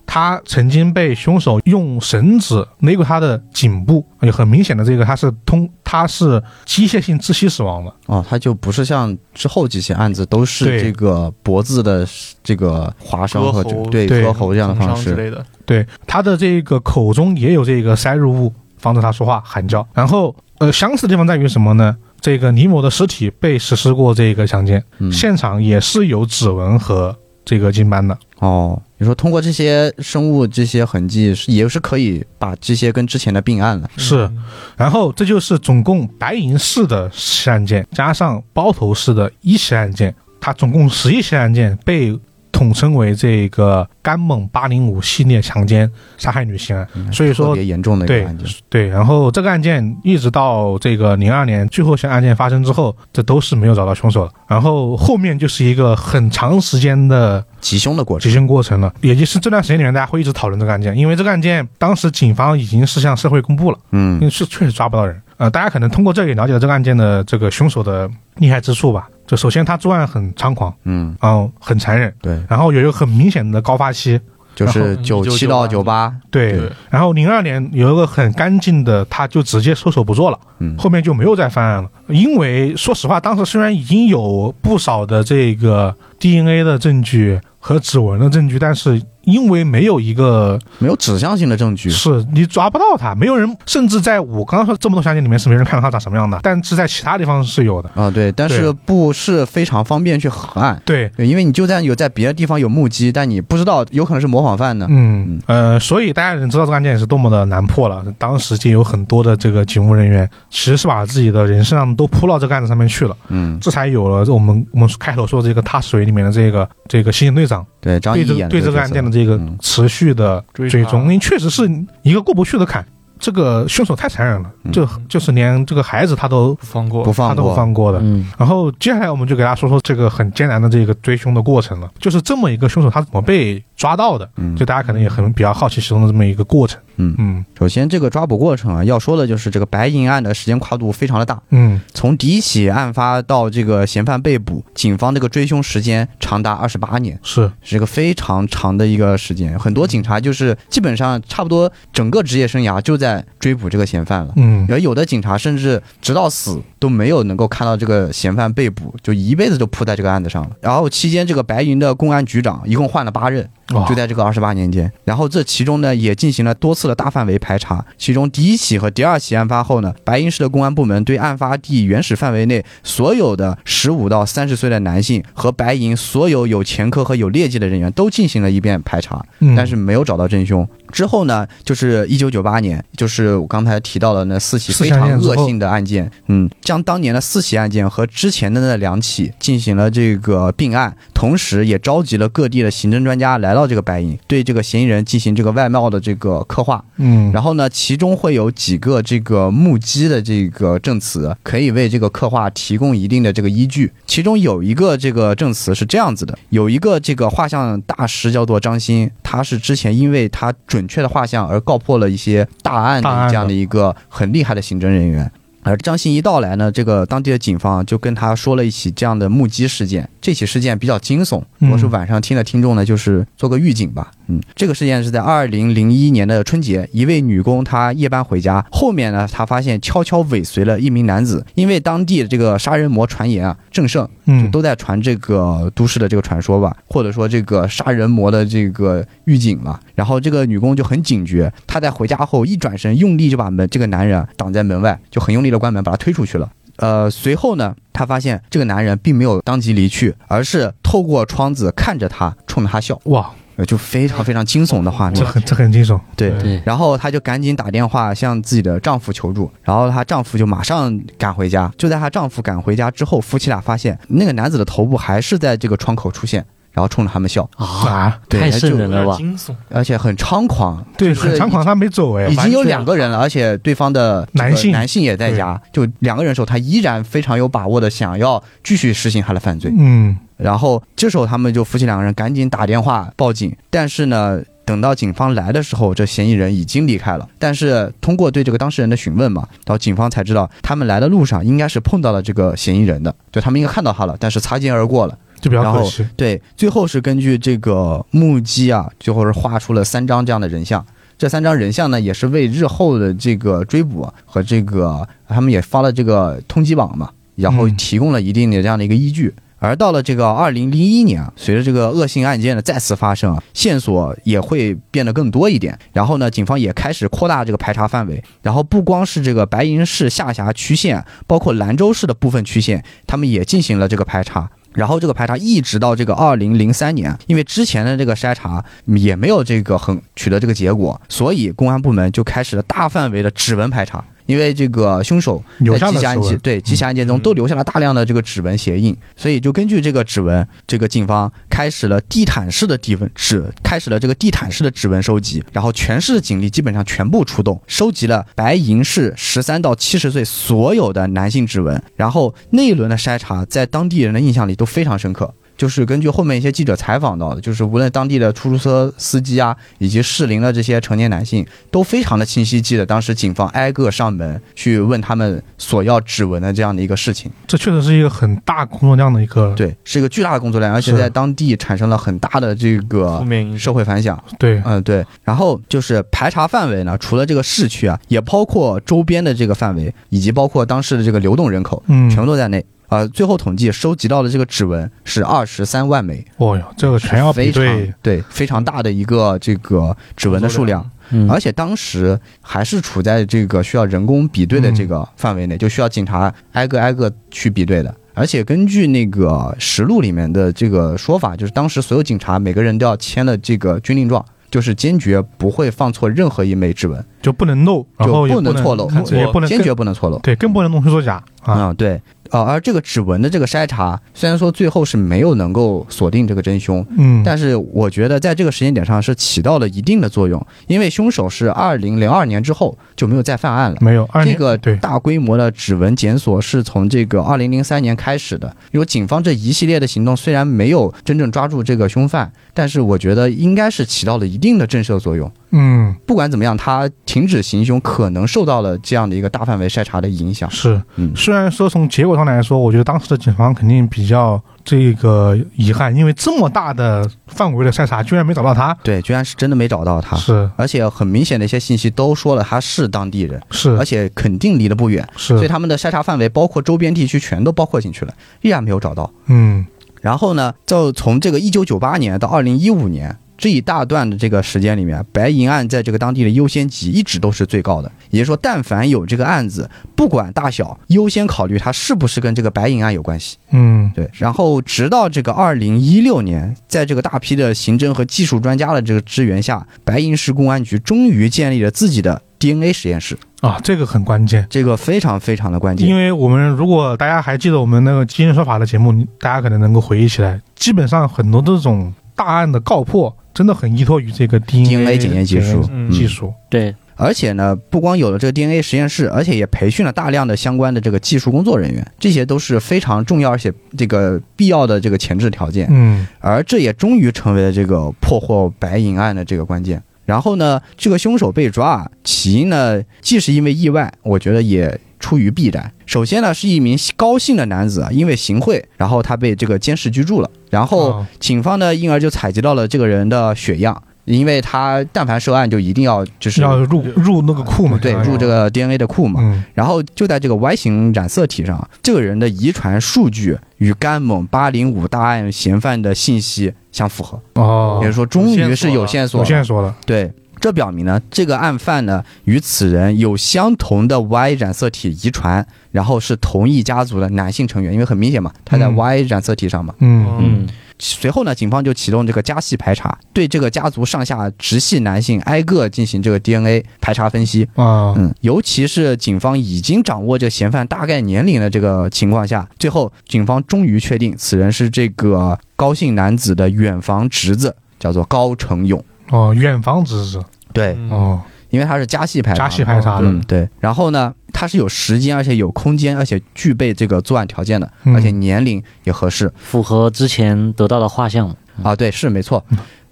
他曾经被凶手用绳子勒过他的颈部，有很明显的这个他是通他是机械性窒息死亡的哦，他就不是像之后几起案子都是这个脖子的这个划伤和对割喉这样的方式之类的。对他的这个口中也有这个塞入物，防止他说话喊叫。然后呃，相似的地方在于什么呢？这个李某的尸体被实施过这个强奸，现场也是有指纹和这个精斑的。哦，你说通过这些生物这些痕迹，也是可以把这些跟之前的并案了。是，然后这就是总共白银市的十起案件，加上包头市的一起案件，它总共十一起案件被。统称为这个甘猛八零五系列强奸杀害女性案，所以说特别严重的一个案件。对，然后这个案件一直到这个零二年最后一案件发生之后，这都是没有找到凶手的。然后后面就是一个很长时间的集凶的过程，集凶过程了。也就是这段时间里面，大家会一直讨论这个案件，因为这个案件当时警方已经是向社会公布了，嗯，因为是确实抓不到人。呃，大家可能通过这里了解了这个案件的这个凶手的厉害之处吧。就首先他作案很猖狂，嗯，然后很残忍，对，然后有一个很明显的高发期，就是九七到九八，对，然后零二年有一个很干净的，他就直接收手不做了，嗯，后面就没有再犯案了。因为说实话，当时虽然已经有不少的这个 DNA 的证据和指纹的证据，但是。因为没有一个没有指向性的证据，是你抓不到他，没有人，甚至在我刚刚说这么多详情里面是没人看到他长什么样的，但是在其他地方是有的。啊，对，但是不是非常方便去核案，对。对，因为你就算有在别的地方有目击，但你不知道有可能是模仿犯呢，嗯呃，所以大家能知道这个案件是多么的难破了，当时就有很多的这个警务人员其实是把自己的人身上都扑到这个案子上面去了，嗯，这才有了我们我们开头说这个踏水里面的这个这个刑警队长。对张毅演对这个案件的这个持续的追踪，因为确实是一个过不去的坎。这个凶手太残忍了，就就是连这个孩子他都不放过，不放他都不放过的。然后接下来我们就给大家说说这个很艰难的这个追凶的过程了，就是这么一个凶手他怎么被抓到的？嗯就大家可能也很比较好奇其中的这么一个过程。嗯嗯，首先这个抓捕过程啊，要说的就是这个白银案的时间跨度非常的大。嗯，从第一起案发到这个嫌犯被捕，警方这个追凶时间长达二十八年，是是一个非常长的一个时间。很多警察就是基本上差不多整个职业生涯就在追捕这个嫌犯了。嗯，而有的警察甚至直到死都没有能够看到这个嫌犯被捕，就一辈子都扑在这个案子上了。然后期间这个白银的公安局长一共换了八任。就在这个二十八年间，然后这其中呢也进行了多次的大范围排查。其中第一起和第二起案发后呢，白银市的公安部门对案发地原始范围内所有的十五到三十岁的男性和白银所有有前科和有劣迹的人员都进行了一遍排查，但是没有找到真凶。之后呢，就是一九九八年，就是我刚才提到的那四起非常恶性的案件，嗯，将当年的四起案件和之前的那两起进行了这个并案，同时也召集了各地的刑侦专家来。到这个白银，对这个嫌疑人进行这个外貌的这个刻画，嗯，然后呢，其中会有几个这个目击的这个证词，可以为这个刻画提供一定的这个依据。其中有一个这个证词是这样子的：有一个这个画像大师叫做张鑫，他是之前因为他准确的画像而告破了一些大案的这样的一个很厉害的刑侦人员。而张鑫一到来呢，这个当地的警方就跟他说了一起这样的目击事件。这起事件比较惊悚，如果是晚上听的听众呢，就是做个预警吧。嗯，这个事件是在二零零一年的春节，一位女工她夜班回家，后面呢她发现悄悄尾随了一名男子。因为当地的这个杀人魔传言啊正盛，嗯，都在传这个都市的这个传说吧，或者说这个杀人魔的这个预警嘛。然后这个女工就很警觉，她在回家后一转身，用力就把门这个男人挡在门外，就很用力的关门，把他推出去了。呃，随后呢，她发现这个男人并没有当即离去，而是透过窗子看着她，冲着她笑。哇！就非常非常惊悚的画面，这很这很惊悚。对对，然后她就赶紧打电话向自己的丈夫求助，然后她丈夫就马上赶回家。就在她丈夫赶回家之后，夫妻俩发现那个男子的头部还是在这个窗口出现。然后冲着他们笑啊，太瘆人了吧！惊悚，而且很猖狂，对，很猖狂，他没走哎，已经有两个人了，而且对方的男性男性也在家，就两个人的时候，他依然非常有把握的想要继续实行他的犯罪。嗯，然后这时候他们就夫妻两个人赶紧打电话报警，但是呢。等到警方来的时候，这嫌疑人已经离开了。但是通过对这个当事人的询问嘛，然后警方才知道，他们来的路上应该是碰到了这个嫌疑人的，对他们应该看到他了，但是擦肩而过了，就比较可惜。对，最后是根据这个目击啊，最后是画出了三张这样的人像。这三张人像呢，也是为日后的这个追捕和这个他们也发了这个通缉榜嘛，然后提供了一定的这样的一个依据。而到了这个二零零一年啊，随着这个恶性案件的再次发生啊，线索也会变得更多一点。然后呢，警方也开始扩大这个排查范围。然后不光是这个白银市下辖区县，包括兰州市的部分区县，他们也进行了这个排查。然后这个排查一直到这个二零零三年，因为之前的这个筛查也没有这个很取得这个结果，所以公安部门就开始了大范围的指纹排查。因为这个凶手在机械案件对几起案件中都留下了大量的这个指纹鞋印，所以就根据这个指纹，这个警方开始了地毯式的地纹指，开始了这个地毯式的指纹收集，然后全市的警力基本上全部出动，收集了白银市十三到七十岁所有的男性指纹，然后那一轮的筛查在当地人的印象里都非常深刻。就是根据后面一些记者采访到的，就是无论当地的出租车司机啊，以及适龄的这些成年男性，都非常的清晰记得当时警方挨个上门去问他们索要指纹的这样的一个事情。这确实是一个很大工作量的一个，对，是一个巨大的工作量，而且在当地产生了很大的这个社会反响。对，嗯，对。然后就是排查范围呢，除了这个市区啊，也包括周边的这个范围，以及包括当时的这个流动人口，嗯，全部都在内。呃，最后统计收集到的这个指纹是二十三万枚。哦哟，这个全要比对，对，非常大的一个这个指纹的数量。嗯，而且当时还是处在这个需要人工比对的这个范围内，就需要警察挨个挨个去比对的。而且根据那个实录里面的这个说法，就是当时所有警察每个人都要签了这个军令状，就是坚决不会放错任何一枚指纹，就不能漏，就不能错漏，也不能坚决不能错漏，对，更不能弄虚作假啊，对。啊，而这个指纹的这个筛查，虽然说最后是没有能够锁定这个真凶，嗯，但是我觉得在这个时间点上是起到了一定的作用，因为凶手是二零零二年之后就没有再犯案了，没有，这个大规模的指纹检索是从这个二零零三年开始的。有警方这一系列的行动虽然没有真正抓住这个凶犯，但是我觉得应该是起到了一定的震慑作用。嗯，不管怎么样，他停止行凶可能受到了这样的一个大范围筛查的影响。是，嗯，虽然说从结果上来说，我觉得当时的警方肯定比较这个遗憾，因为这么大的范围的筛查居然没找到他。对，居然是真的没找到他。是，而且很明显的一些信息都说了他是当地人。是，而且肯定离得不远。是，所以他们的筛查范围包括周边地区全都包括进去了，依然没有找到。嗯，然后呢，就从这个一九九八年到二零一五年。这一大段的这个时间里面，白银案在这个当地的优先级一直都是最高的。也就是说，但凡有这个案子，不管大小，优先考虑它是不是跟这个白银案有关系。嗯，对。然后直到这个二零一六年，在这个大批的刑侦和技术专家的这个支援下，白银市公安局终于建立了自己的 DNA 实验室啊，这个很关键，这个非常非常的关键。因为我们如果大家还记得我们那个今日说法的节目，大家可能能够回忆起来，基本上很多这种大案的告破。真的很依托于这个 DNA 检验技术，技术对，而且呢，不光有了这个 DNA 实验室，而且也培训了大量的相关的这个技术工作人员，这些都是非常重要而且这个必要的这个前置条件。嗯，而这也终于成为了这个破获白银案的这个关键。然后呢，这个凶手被抓，起因呢，既是因为意外，我觉得也。出于必然，首先呢是一名高姓的男子啊，因为行贿，然后他被这个监视居住了，然后警方呢因而就采集到了这个人的血样，因为他但凡涉案就一定要就是要入入那个库嘛，对，入这个 DNA 的库嘛，然后就在这个 Y 型染色体上，这个人的遗传数据与甘某八零五大案嫌犯的信息相符合，哦，也就是说终于是有线索，有线索了，对。这表明呢，这个案犯呢与此人有相同的 Y 染色体遗传，然后是同一家族的男性成员，因为很明显嘛，他在 Y 染色体上嘛。嗯嗯。随后呢，警方就启动这个家系排查，对这个家族上下直系男性挨个进行这个 DNA 排查分析啊，嗯，尤其是警方已经掌握这个嫌犯大概年龄的这个情况下，最后警方终于确定此人是这个高姓男子的远房侄子，叫做高成勇。哦，远房侄子，对，哦。因为他是加戏排查，家系排查的，对。然后呢，他是有时间，而且有空间，而且具备这个作案条件的，而且年龄也合适，符合之前得到的画像啊，对，是没错。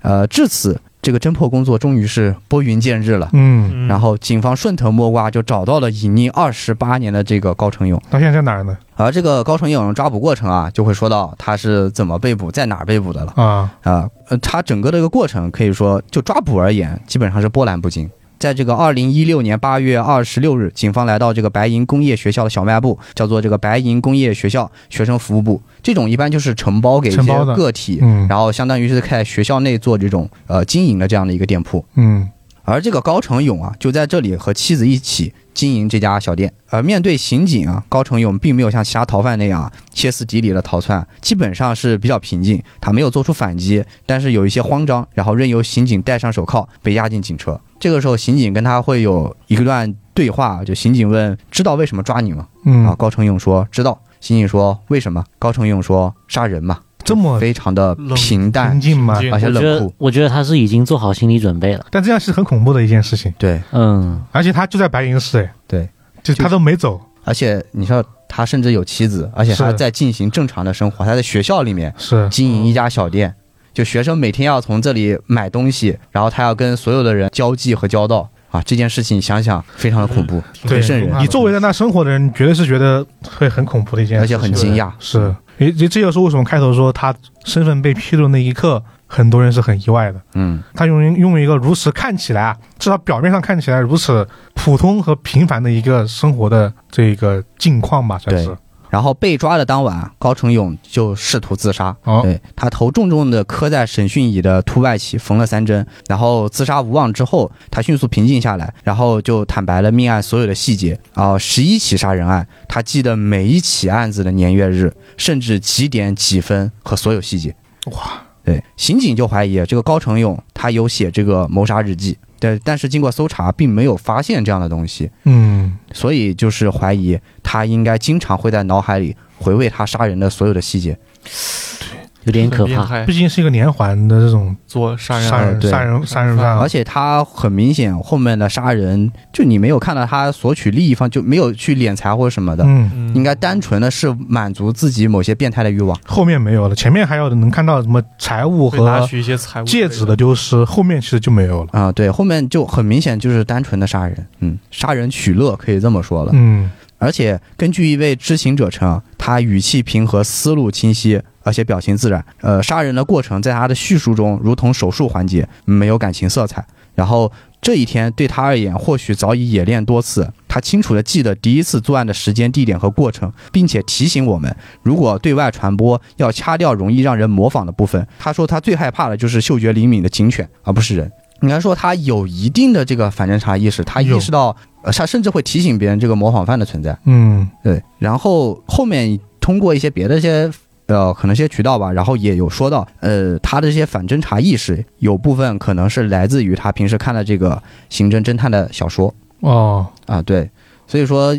呃，至此，这个侦破工作终于是拨云见日了。嗯。然后警方顺藤摸瓜，就找到了隐匿二十八年的这个高成勇。他现在在哪儿呢？而这个高成勇抓捕过程啊，就会说到他是怎么被捕，在哪儿被捕的了。啊啊，呃，他整个的一个过程可以说，就抓捕而言，基本上是波澜不惊。在这个二零一六年八月二十六日，警方来到这个白银工业学校的小卖部，叫做这个白银工业学校学生服务部。这种一般就是承包给一些个体，然后相当于是在学校内做这种呃经营的这样的一个店铺。嗯。而这个高成勇啊，就在这里和妻子一起经营这家小店。而面对刑警啊，高成勇并没有像其他逃犯那样歇斯底里的逃窜，基本上是比较平静。他没有做出反击，但是有一些慌张，然后任由刑警戴上手铐，被押进警车。这个时候，刑警跟他会有一段对话，就刑警问：“知道为什么抓你吗？”嗯啊，高成勇说：“知道。”刑警说：“为什么？”高成勇说：“杀人嘛。”这么非常的平淡、平静吗？而且冷酷。我觉得他是已经做好心理准备了。但这样是很恐怖的一件事情。对，嗯，而且他就在白银市，哎，对，就他都没走。而且你说他甚至有妻子，而且他在进行正常的生活。他在学校里面是经营一家小店，就学生每天要从这里买东西，然后他要跟所有的人交际和交道啊。这件事情想想非常的恐怖，对，瘆人。你作为在那生活的人，绝对是觉得会很恐怖的一件，事，而且很惊讶，是。诶，这这就是为什么开头说他身份被披露那一刻，很多人是很意外的。嗯，他用用一个如此看起来啊，至少表面上看起来如此普通和平凡的一个生活的这个境况吧，算是。然后被抓的当晚，高成勇就试图自杀。哦，对他头重重的磕在审讯椅的凸外起，缝了三针。然后自杀无望之后，他迅速平静下来，然后就坦白了命案所有的细节。啊，十一起杀人案，他记得每一起案子的年月日，甚至几点几分和所有细节。哇，对，刑警就怀疑这个高成勇他有写这个谋杀日记。对，但是经过搜查，并没有发现这样的东西。嗯，所以就是怀疑他应该经常会在脑海里回味他杀人的所有的细节。有点可怕，毕竟是一个连环的这种做杀人、杀人、杀人、杀人犯，而且他很明显后面的杀人，就你没有看到他索取利益方就没有去敛财或者什么的，嗯，应该单纯的是满足自己某些变态的欲望。后面没有了，前面还有能看到什么财物和拿取一些财物、戒指的丢失，后面其实就没有了。啊。对，后面就很明显就是单纯的杀人，嗯，杀人取乐可以这么说了，嗯。而且根据一位知情者称，他语气平和，思路清晰，而且表情自然。呃，杀人的过程在他的叙述中如同手术环节，没有感情色彩。然后这一天对他而言，或许早已演练多次，他清楚地记得第一次作案的时间、地点和过程，并且提醒我们，如果对外传播，要掐掉容易让人模仿的部分。他说他最害怕的就是嗅觉灵敏的警犬，而不是人。应该说他有一定的这个反侦查意识，他意识到。呃，他甚至会提醒别人这个模仿犯的存在。嗯，对。然后后面通过一些别的一些呃，可能些渠道吧，然后也有说到，呃，他的这些反侦查意识有部分可能是来自于他平时看的这个刑侦侦探的小说。哦，啊，对。所以说，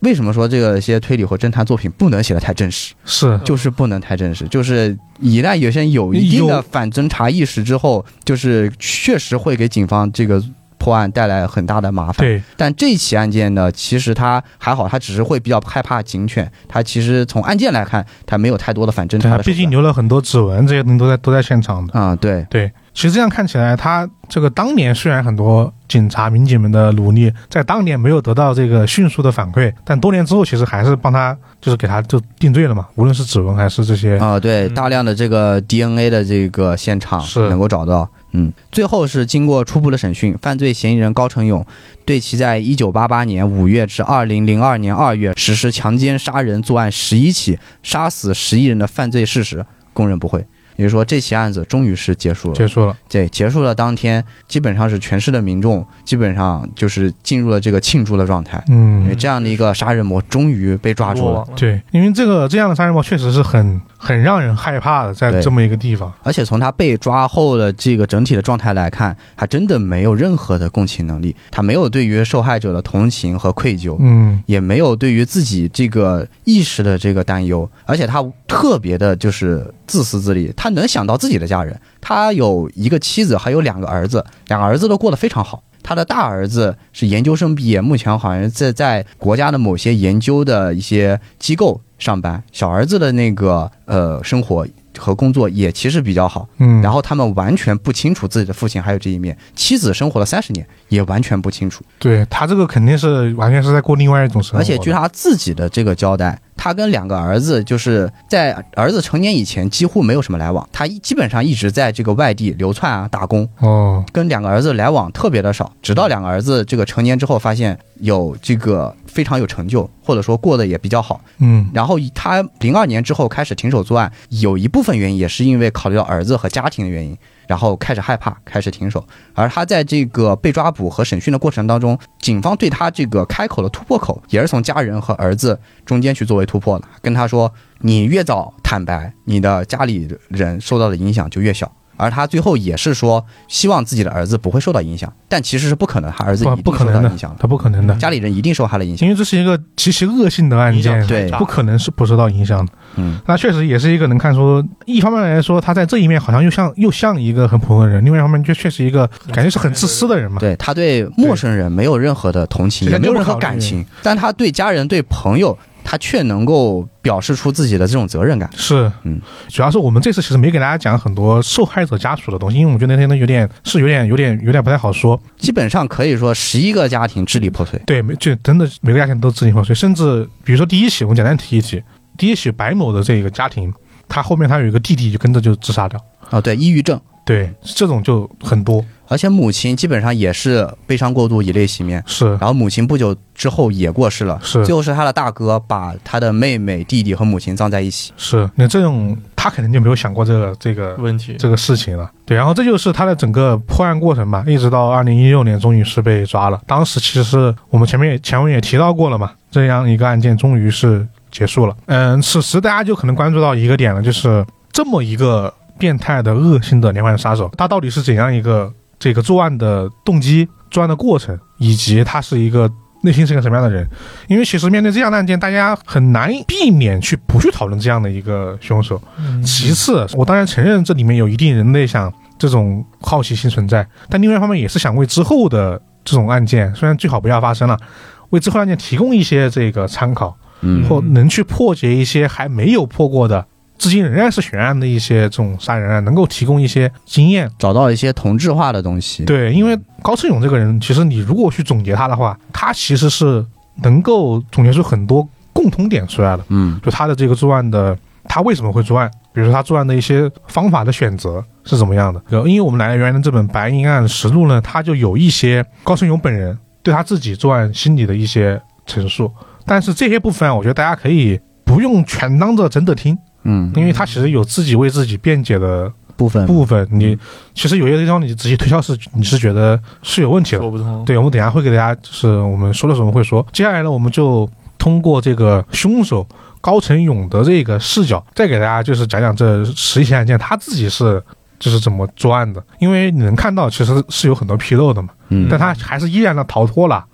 为什么说这个一些推理或侦探作品不能写的太真实？是，就是不能太真实。就是一旦有些人有一定的反侦查意识之后，就是确实会给警方这个。破案带来很大的麻烦。对，但这起案件呢，其实他还好，他只是会比较害怕警犬。他其实从案件来看，他没有太多的反侦查。毕竟留了很多指纹，这些东西都在都在现场的。啊，对对。其实这样看起来，他这个当年虽然很多警察民警们的努力，在当年没有得到这个迅速的反馈，但多年之后，其实还是帮他就是给他就定罪了嘛。无论是指纹还是这些啊，对，大量的这个 DNA 的这个现场是能够找到。嗯，最后是经过初步的审讯，犯罪嫌疑人高成勇对其在一九八八年五月至二零零二年二月实施强奸、杀人作案十一起，杀死十一人的犯罪事实供认不讳。也就是说，这起案子终于是结束了。结束了。对，结束了当天，基本上是全市的民众基本上就是进入了这个庆祝的状态。嗯，因为这样的一个杀人魔终于被抓住了。对，因为这个这样的杀人魔确实是很很让人害怕的，在这么一个地方。而且从他被抓后的这个整体的状态来看，他真的没有任何的共情能力，他没有对于受害者的同情和愧疚，嗯，也没有对于自己这个意识的这个担忧，而且他特别的就是自私自利，他能想到自己的家人，他有一个妻子，还有两个儿子，两个儿子都过得非常好。他的大儿子是研究生毕业，目前好像在在国家的某些研究的一些机构上班。小儿子的那个呃生活。和工作也其实比较好，嗯，然后他们完全不清楚自己的父亲还有这一面，妻子生活了三十年也完全不清楚。对他这个肯定是完全是在过另外一种生活，而且据他自己的这个交代，他跟两个儿子就是在儿子成年以前几乎没有什么来往，他基本上一直在这个外地流窜啊打工，哦，跟两个儿子来往特别的少，直到两个儿子这个成年之后，发现有这个非常有成就，或者说过得也比较好，嗯，然后他零二年之后开始停手作案，有一部。部分原因也是因为考虑到儿子和家庭的原因，然后开始害怕，开始停手。而他在这个被抓捕和审讯的过程当中，警方对他这个开口的突破口，也是从家人和儿子中间去作为突破的，跟他说：“你越早坦白，你的家里人受到的影响就越小。”而他最后也是说，希望自己的儿子不会受到影响，但其实是不可能，他儿子一定受到影响他不可能的，家里人一定受他的影响，因为这是一个极其恶性的案件，对，不可能是不受到影响的。嗯，那确实也是一个能看出，一方面来说，他在这一面好像又像又像一个很普通的人，另外一方面就确实一个感觉是很自私的人嘛。对他对陌生人没有任何的同情，也没有任何感情，但他对家人、对朋友。他却能够表示出自己的这种责任感，是，嗯，主要是我们这次其实没给大家讲很多受害者家属的东西，因为我们觉得那天呢有点是有点有点有点不太好说。基本上可以说十一个家庭支离破碎，对，没就真的每个家庭都支离破碎，甚至比如说第一起，我们简单提一提，第一起白某的这个家庭，他后面他有一个弟弟就跟着就自杀掉，啊，对，抑郁症，对，这种就很多。而且母亲基本上也是悲伤过度，以泪洗面。是，然后母亲不久之后也过世了。是，最后是他的大哥把他的妹妹、弟弟和母亲葬在一起。是，那这种他肯定就没有想过这个这个问题、这个事情了。对，然后这就是他的整个破案过程嘛，一直到二零一六年终于是被抓了。当时其实是我们前面也前文也提到过了嘛，这样一个案件终于是结束了。嗯，此时大家就可能关注到一个点了，就是这么一个变态的、恶性的连环杀手，他到底是怎样一个？这个作案的动机、作案的过程，以及他是一个内心是个什么样的人？因为其实面对这样的案件，大家很难避免去不去讨论这样的一个凶手。其次，我当然承认这里面有一定人类想这种好奇心存在，但另外一方面也是想为之后的这种案件，虽然最好不要发生了，为之后案件提供一些这个参考，嗯，或能去破解一些还没有破过的。至今仍然是悬案的一些这种杀人案，能够提供一些经验，找到一些同质化的东西。对，因为高胜勇这个人，其实你如果去总结他的话，他其实是能够总结出很多共同点出来的。嗯，就他的这个作案的，他为什么会作案？比如说他作案的一些方法的选择是怎么样的？因为我们来源的这本《白银案实录》呢，他就有一些高胜勇本人对他自己作案心理的一些陈述，但是这些部分，我觉得大家可以不用全当着真的听。嗯，因为他其实有自己为自己辩解的部分部分，你其实有些地方你仔细推敲是你是觉得是有问题的，说不通。对，我们等下会给大家就是我们说的时候会说，接下来呢，我们就通过这个凶手高成勇的这个视角，再给大家就是讲讲这十一起案件他自己是 就是怎么作案的，因为你能看到其实是有很多纰漏的嘛，嗯，但他还是依然的逃脱了。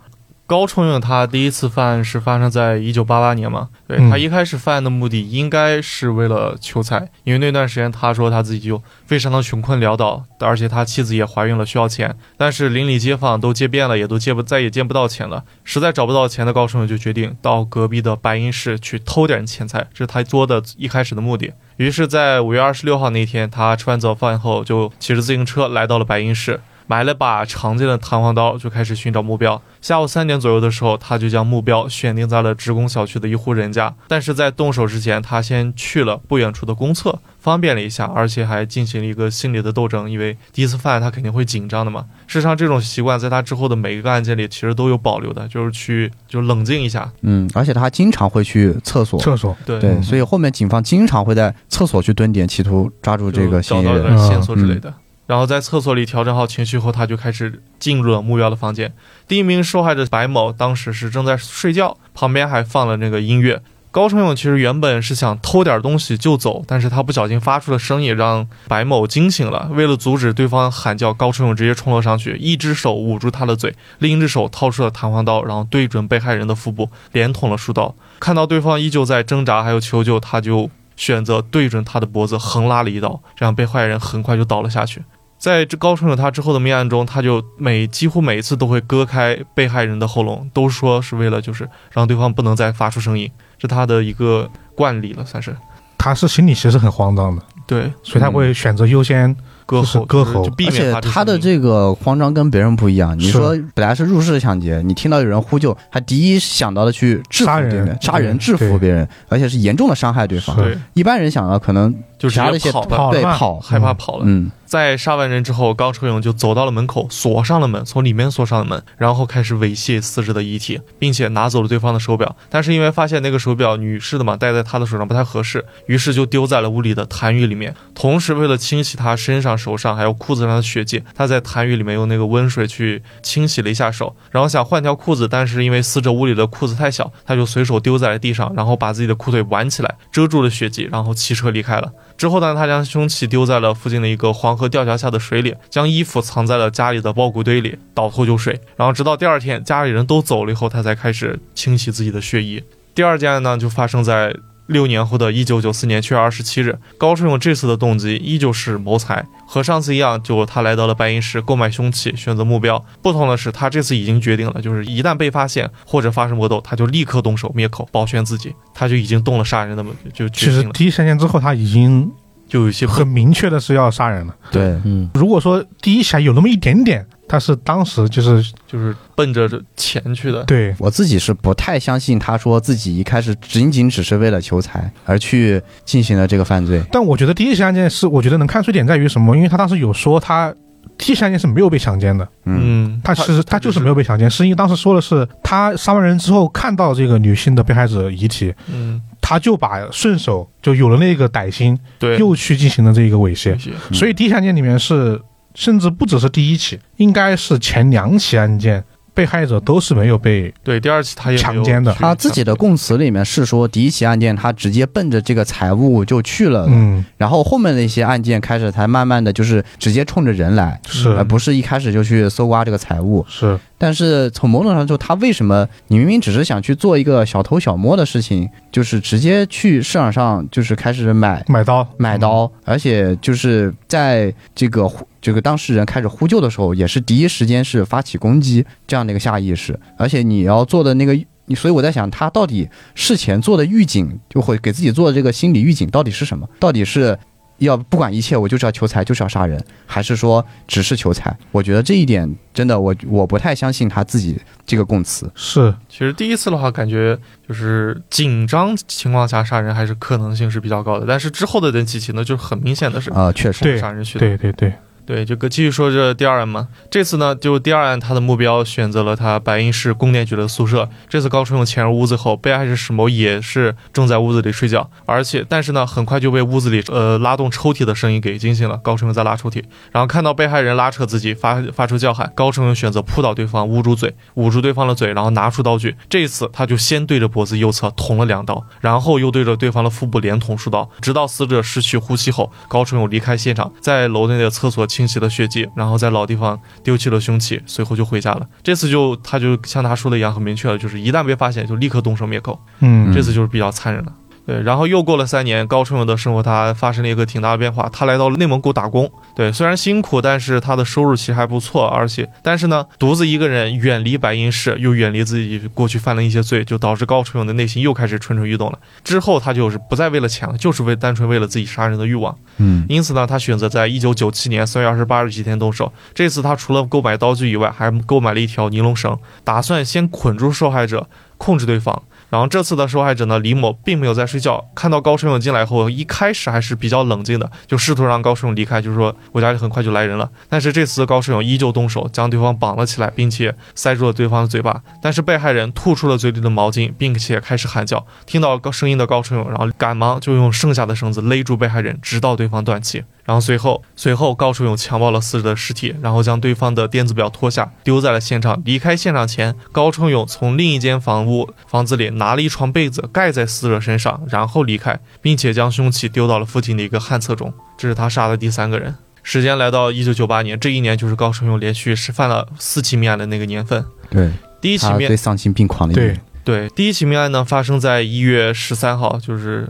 高崇勇他第一次犯案是发生在一九八八年嘛？对他一开始犯案的目的应该是为了求财，因为那段时间他说他自己就非常的穷困潦倒，而且他妻子也怀孕了，需要钱。但是邻里街坊都借遍了，也都借不再也借不到钱了，实在找不到钱的高崇勇就决定到隔壁的白银市去偷点钱财，这是他做的一开始的目的。于是，在五月二十六号那天，他吃完早饭后就骑着自行车来到了白银市。买了把常见的弹簧刀，就开始寻找目标。下午三点左右的时候，他就将目标选定在了职工小区的一户人家。但是在动手之前，他先去了不远处的公厕，方便了一下，而且还进行了一个心理的斗争，因为第一次犯案，他肯定会紧张的嘛。事实上，这种习惯在他之后的每一个案件里，其实都有保留的，就是去就冷静一下。嗯，而且他经常会去厕所，厕所，对对，所以后面警方经常会在厕所去蹲点，企图抓住这个嫌疑人、线索之类的。然后在厕所里调整好情绪后，他就开始进入了目标的房间。第一名受害者白某当时是正在睡觉，旁边还放了那个音乐。高成勇其实原本是想偷点东西就走，但是他不小心发出了声音，让白某惊醒了。为了阻止对方喊叫，高成勇直接冲了上去，一只手捂住他的嘴，另一只手掏出了弹簧刀，然后对准被害人的腹部连捅了数刀。看到对方依旧在挣扎还有求救，他就选择对准他的脖子横拉了一刀，这样被害人很快就倒了下去。在这高成勇他之后的命案中，他就每几乎每一次都会割开被害人的喉咙，都说是为了就是让对方不能再发出声音。是他的一个惯例了，算是。他是心里其实很慌张的，对，所以他会选择优先割喉，割喉，而且他的这个慌张跟别人不一样。你说本来是入室抢劫，你听到有人呼救，他第一想到的去制服别人，杀人制服别人，而且是严重的伤害对方。对，一般人想到可能就是跑，对，跑，害怕跑了。嗯。在杀完人之后，高成勇就走到了门口，锁上了门，从里面锁上了门，然后开始猥亵死者的遗体，并且拿走了对方的手表。但是因为发现那个手表女士的嘛，戴在他的手上不太合适，于是就丢在了屋里的痰盂里面。同时，为了清洗他身上、手上还有裤子上的血迹，他在痰盂里面用那个温水去清洗了一下手，然后想换条裤子，但是因为死者屋里的裤子太小，他就随手丢在了地上，然后把自己的裤腿挽起来遮住了血迹，然后骑车离开了。之后呢，他将凶器丢在了附近的一个黄河吊桥下的水里，将衣服藏在了家里的包谷堆里，倒头就睡。然后直到第二天家里人都走了以后，他才开始清洗自己的血衣。第二件案呢，就发生在。六年后的一九九四年七月二十七日，高顺勇这次的动机依旧是谋财，和上次一样，就他来到了白银市购买凶器，选择目标。不同的是，他这次已经决定了，就是一旦被发现或者发生搏斗，他就立刻动手灭口，保全自己。他就已经动了杀人的就其实第一时间之后，他已经就有些很明确的是要杀人了。对，嗯，如果说第一下有那么一点点。他是当时就是就是奔着钱去的，对我自己是不太相信他说自己一开始仅仅只是为了求财而去进行了这个犯罪。但我觉得第一起案件是，我觉得能看出点在于什么？因为他当时有说他第一起案件是没有被强奸的，嗯，他其实他就是没有被强奸，是因为当时说的是他杀完人之后看到这个女性的被害者遗体，嗯，他就把顺手就有了那个歹心，对，又去进行了这个猥亵，所以第一起案件里面是。甚至不只是第一起，应该是前两起案件，被害者都是没有被对第二起他也强奸的。他自己的供词里面是说，第一起案件他直接奔着这个财物就去了，嗯，然后后面的一些案件开始才慢慢的就是直接冲着人来，是，而不是一开始就去搜刮这个财物，是。但是从某种上说，他为什么你明明只是想去做一个小偷小摸的事情，就是直接去市场上就是开始买买刀买刀，而且就是在这个这个当事人开始呼救的时候，也是第一时间是发起攻击这样的一个下意识，而且你要做的那个，你所以我在想，他到底事前做的预警，就会给自己做的这个心理预警到底是什么？到底是？要不管一切，我就是要求财，就是要杀人，还是说只是求财？我觉得这一点真的，我我不太相信他自己这个供词。是，其实第一次的话，感觉就是紧张情况下杀人还是可能性是比较高的，但是之后的那几起呢，就是很明显的是啊，确实杀人去的。对对对。对，对就继续说这第二案嘛。这次呢，就第二案，他的目标选择了他白银市供电局的宿舍。这次高春勇潜入屋子后，被害人史某也是正在屋子里睡觉，而且但是呢，很快就被屋子里呃拉动抽屉的声音给惊醒了。高春勇在拉抽屉，然后看到被害人拉扯自己，发发出叫喊。高春勇选择扑倒对方，捂住嘴，捂住对方的嘴，然后拿出刀具。这一次他就先对着脖子右侧捅了两刀，然后又对着对方的腹部连捅数刀，直到死者失去呼吸后，高春勇离开现场，在楼内的厕所清洗了血迹。然后在老地方丢弃了凶器，随后就回家了。这次就他就像他说的一样，很明确了，就是一旦被发现，就立刻动手灭口。嗯，这次就是比较残忍了。对，然后又过了三年，高春勇的生活他发生了一个挺大的变化。他来到了内蒙古打工，对，虽然辛苦，但是他的收入其实还不错。而且，但是呢，独自一个人远离白银市，又远离自己过去犯了一些罪，就导致高春勇的内心又开始蠢蠢欲动了。之后，他就是不再为了钱了，就是为单纯为了自己杀人的欲望。嗯，因此呢，他选择在一九九七年三月二十八日这天动手。这次他除了购买刀具以外，还购买了一条尼龙绳，打算先捆住受害者，控制对方。然后这次的受害者呢，李某并没有在睡觉。看到高春勇进来后，一开始还是比较冷静的，就试图让高春勇离开，就是说我家里很快就来人了。但是这次高春勇依旧动手，将对方绑了起来，并且塞住了对方的嘴巴。但是被害人吐出了嘴里的毛巾，并且开始喊叫。听到高声音的高春勇，然后赶忙就用剩下的绳子勒住被害人，直到对方断气。然后随后，随后高春勇强暴了死者的尸体，然后将对方的电子表脱下，丢在了现场。离开现场前，高春勇从另一间房屋房子里拿了一床被子盖在死者身上，然后离开，并且将凶器丢到了附近的一个旱厕中。这是他杀的第三个人。时间来到一九九八年，这一年就是高春勇连续是犯了四起命案的那个年份。对，第一起命最丧心病狂的一对对，第一起命案呢发生在一月十三号，就是。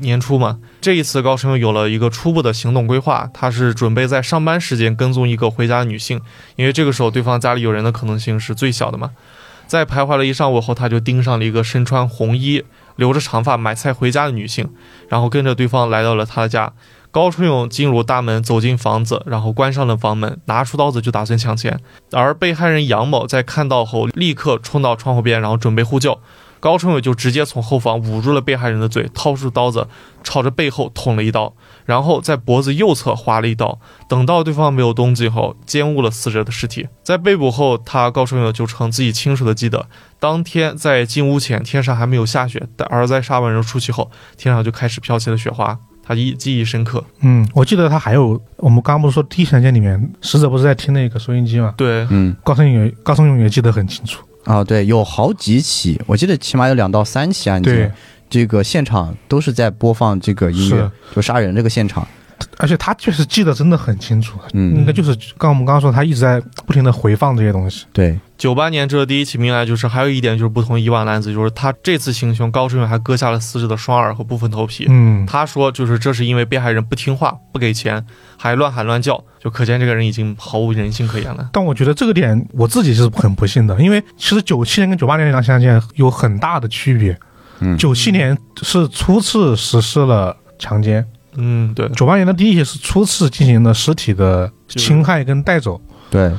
年初嘛，这一次高升有了一个初步的行动规划，他是准备在上班时间跟踪一个回家的女性，因为这个时候对方家里有人的可能性是最小的嘛。在徘徊了一上午后，他就盯上了一个身穿红衣、留着长发、买菜回家的女性，然后跟着对方来到了他的家。高春勇进入大门，走进房子，然后关上了房门，拿出刀子就打算抢钱。而被害人杨某在看到后，立刻冲到窗户边，然后准备呼救。高春伟就直接从后方捂住了被害人的嘴，掏出刀子，朝着背后捅了一刀，然后在脖子右侧划了一刀。等到对方没有动静后，奸污了死者的尸体。在被捕后，他高春伟就称自己清楚的记得，当天在进屋前天上还没有下雪，而在杀完人出去后，天上就开始飘起了雪花。他记记忆深刻。嗯，我记得他还有，我们刚刚不是说第一时间里面死者不是在听那个收音机吗？对，嗯，高胜勇高胜勇也记得很清楚。啊，对，有好几起，我记得起码有两到三起案件，这个现场都是在播放这个音乐，就杀人这个现场，而且他确实记得真的很清楚，嗯，应该就是刚我们刚刚说他一直在不停的回放这些东西，对。九八年这第一起命案，就是还有一点就是不同以往男子，就是他这次行凶，高志远还割下了死者的双耳和部分头皮。嗯，他说就是这是因为被害人不听话、不给钱，还乱喊乱叫，就可见这个人已经毫无人性可言了。但我觉得这个点我自己是很不信的，因为其实九七年跟九八年两起案件有很大的区别。嗯，九七年是初次实施了强奸，嗯，对。九八年的第一起是初次进行了尸体的侵害跟带走。对，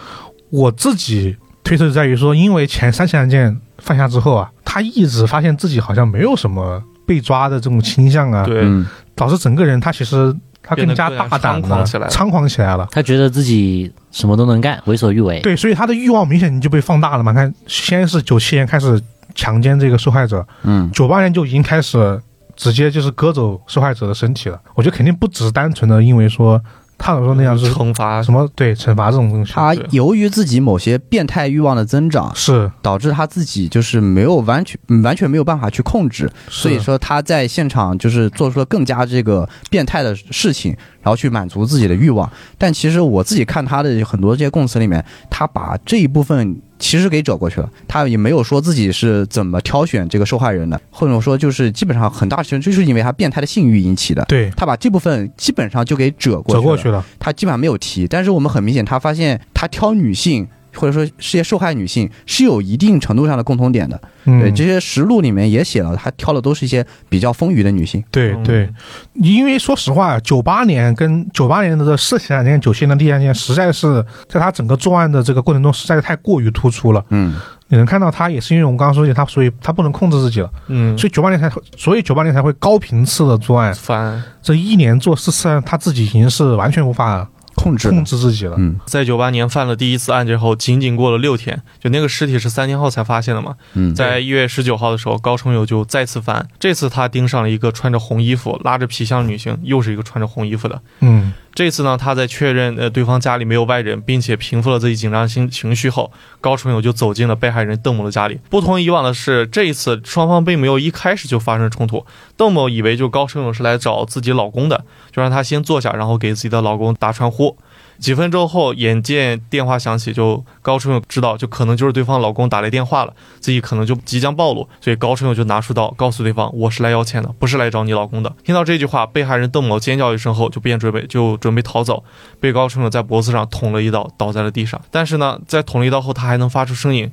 我自己。推测在于说，因为前三起案件犯下之后啊，他一直发现自己好像没有什么被抓的这种倾向啊，对，导致整个人他其实他更加大胆了，猖狂起来了。他觉得自己什么都能干，为所欲为。对，所以他的欲望明显就被放大了嘛。看，先是九七年开始强奸这个受害者，嗯，九八年就已经开始直接就是割走受害者的身体了。我觉得肯定不只是单纯的因为说。他所说那样是惩罚什么？对，惩罚这种东西。他由于自己某些变态欲望的增长，是导致他自己就是没有完全完全没有办法去控制，所以说他在现场就是做出了更加这个变态的事情，然后去满足自己的欲望。但其实我自己看他的很多这些供词里面，他把这一部分。其实给遮过去了，他也没有说自己是怎么挑选这个受害人的，或者说就是基本上很大程度就是因为他变态的性欲引起的。对他把这部分基本上就给遮过遮过去了，他基本上没有提。但是我们很明显，他发现他挑女性。或者说，这些受害女性是有一定程度上的共同点的。对，这些实录里面也写了，他挑的都是一些比较丰腴的女性。对对，因为说实话，九八年跟九八年的这四起案件、九七年的第一案件，实在是在他整个作案的这个过程中，实在是太过于突出了。嗯，你能看到他也是因为我们刚刚说起，他所以他不能控制自己了。嗯，所以九八年才，所以九八年才会高频次的作案。翻这一年做四次案，他自己已经是完全无法。控制控制自己了。嗯，在九八年犯了第一次案件后，仅仅过了六天，就那个尸体是三天后才发现的嘛。嗯，在一月十九号的时候，高成友就再次犯，这次他盯上了一个穿着红衣服、拉着皮箱的女性，又是一个穿着红衣服的。嗯。这次呢，他在确认呃对方家里没有外人，并且平复了自己紧张心情绪后，高成友就走进了被害人邓某的家里。不同以往的是，这一次双方并没有一开始就发生冲突。邓某以为就高成友是来找自己老公的，就让他先坐下，然后给自己的老公打传呼。几分钟后，眼见电话响起，就高春勇知道，就可能就是对方老公打来电话了，自己可能就即将暴露，所以高春勇就拿出刀，告诉对方：“我是来要钱的，不是来找你老公的。”听到这句话，被害人邓某尖叫一声后，就便准备就准备逃走，被高春勇在脖子上捅了一刀，倒在了地上。但是呢，在捅了一刀后，他还能发出声音。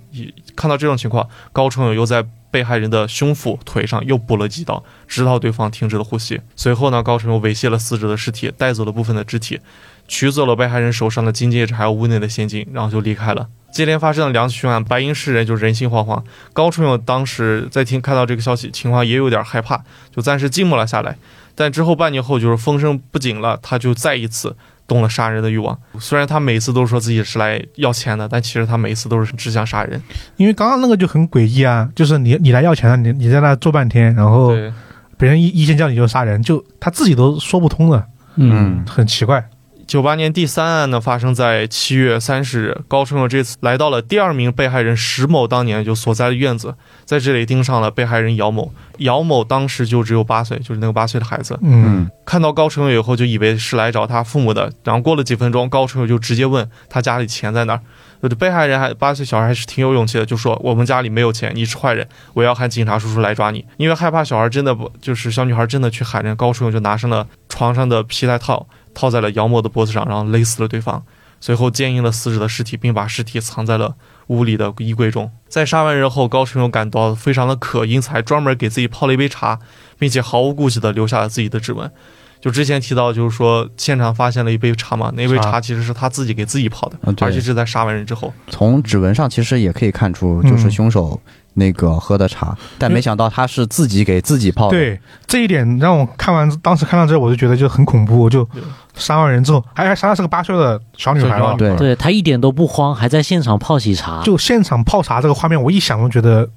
看到这种情况，高春勇又在被害人的胸腹、腿上又补了几刀，直到对方停止了呼吸。随后呢，高春勇猥亵了死者的尸体，带走了部分的肢体。取走了被害人手上的金戒指，还有屋内的现金，然后就离开了。接连发生了两起凶案，白银市人就人心惶惶。高春勇当时在听看到这个消息，情况也有点害怕，就暂时静默了下来。但之后半年后，就是风声不紧了，他就再一次动了杀人的欲望。虽然他每次都说自己是来要钱的，但其实他每次都是只想杀人。因为刚刚那个就很诡异啊，就是你你来要钱了，你你在那坐半天，然后别人一一见叫你就杀人，就他自己都说不通了。嗯，很奇怪。九八年第三案呢，发生在七月三十日。高春友这次来到了第二名被害人石某当年就所在的院子，在这里盯上了被害人姚某。姚某当时就只有八岁，就是那个八岁的孩子。嗯，看到高春友以后，就以为是来找他父母的。然后过了几分钟，高春友就直接问他家里钱在哪儿。被害人还八岁小孩还是挺有勇气的，就说我们家里没有钱，你是坏人，我要喊警察叔叔来抓你。因为害怕小孩真的不，就是小女孩真的去喊人，高春友就拿上了床上的皮带套。套在了姚某的脖子上，然后勒死了对方。随后奸淫了死者的尸体，并把尸体藏在了屋里的衣柜中。在杀完人后，高成勇感到非常的渴，因此还专门给自己泡了一杯茶，并且毫无顾忌地留下了自己的指纹。就之前提到，就是说现场发现了一杯茶嘛，那杯茶其实是他自己给自己泡的，而且是在杀完人之后。从指纹上其实也可以看出，就是凶手。那个喝的茶，但没想到他是自己给自己泡的。对这一点让我看完，当时看到这，我就觉得就很恐怖。就杀完人之后，还还杀的是个八岁的小女孩嘛？对，对他一点都不慌，还在现场泡喜茶。就现场泡茶这个画面，我一想都觉得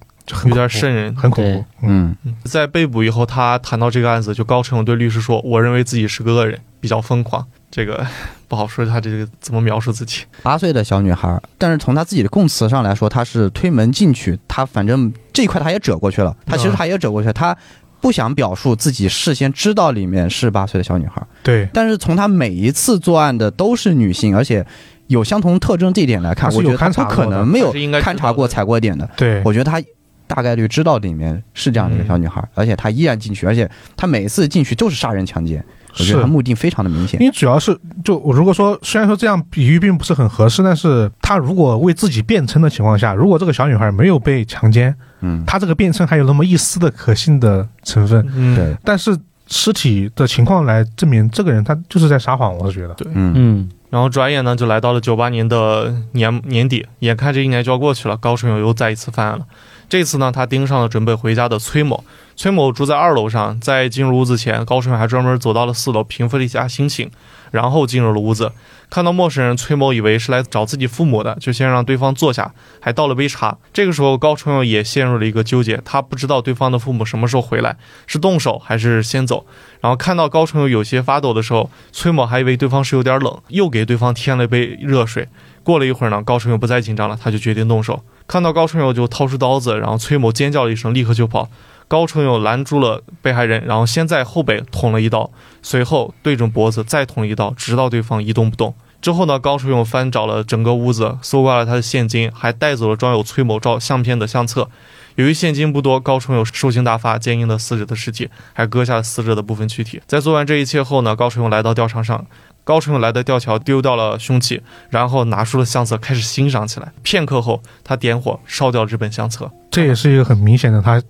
有点瘆人，很恐怖。嗯，在被捕以后，他谈到这个案子，就高成勇对律师说：“我认为自己是个恶人，比较疯狂。”这个。不好说，他这个怎么描述自己？八岁的小女孩，但是从她自己的供词上来说，她是推门进去，她反正这一块她也折过去了，她其实她也折过去，她不想表述自己事先知道里面是八岁的小女孩。对，但是从她每一次作案的都是女性，而且有相同特征这一点来看，我觉得她不可能没有勘察过踩过点的。对，我觉得她大概率知道里面是这样的一个小女孩，而且她依然进去，而且她每一次进去就是杀人强奸。我觉得他目的非常的明显，因为主要是就我如果说虽然说这样比喻并不是很合适，但是他如果为自己辩称的情况下，如果这个小女孩没有被强奸，嗯，他这个辩称还有那么一丝的可信的成分，嗯，对。但是尸体的情况来证明这个人他就是在撒谎，我是觉得，对，嗯。嗯。然后转眼呢就来到了九八年的年年底，眼看这一年就要过去了，高春友又再一次犯案了。这次呢，他盯上了准备回家的崔某。崔某住在二楼上，在进入屋子前，高春还专门走到了四楼，平复了一下心情，然后进入了屋子。看到陌生人，崔某以为是来找自己父母的，就先让对方坐下，还倒了杯茶。这个时候，高春也陷入了一个纠结，他不知道对方的父母什么时候回来，是动手还是先走。然后看到高春有些发抖的时候，崔某还以为对方是有点冷，又给对方添了一杯热水。过了一会儿呢，高春友不再紧张了，他就决定动手。看到高春友就掏出刀子，然后崔某尖叫了一声，立刻就跑。高春友拦住了被害人，然后先在后背捅了一刀，随后对准脖子再捅一刀，直到对方一动不动。之后呢，高春友翻找了整个屋子，搜刮了他的现金，还带走了装有崔某照相片的相册。由于现金不多，高春友兽性大发，奸淫了死者的尸体，还割下了死者的部分躯体。在做完这一切后呢，高春友来到吊桥上，高成友来的吊桥，丢掉了凶器，然后拿出了相册，开始欣赏起来。片刻后，他点火烧掉了这本相册。这也是一个很明显的他。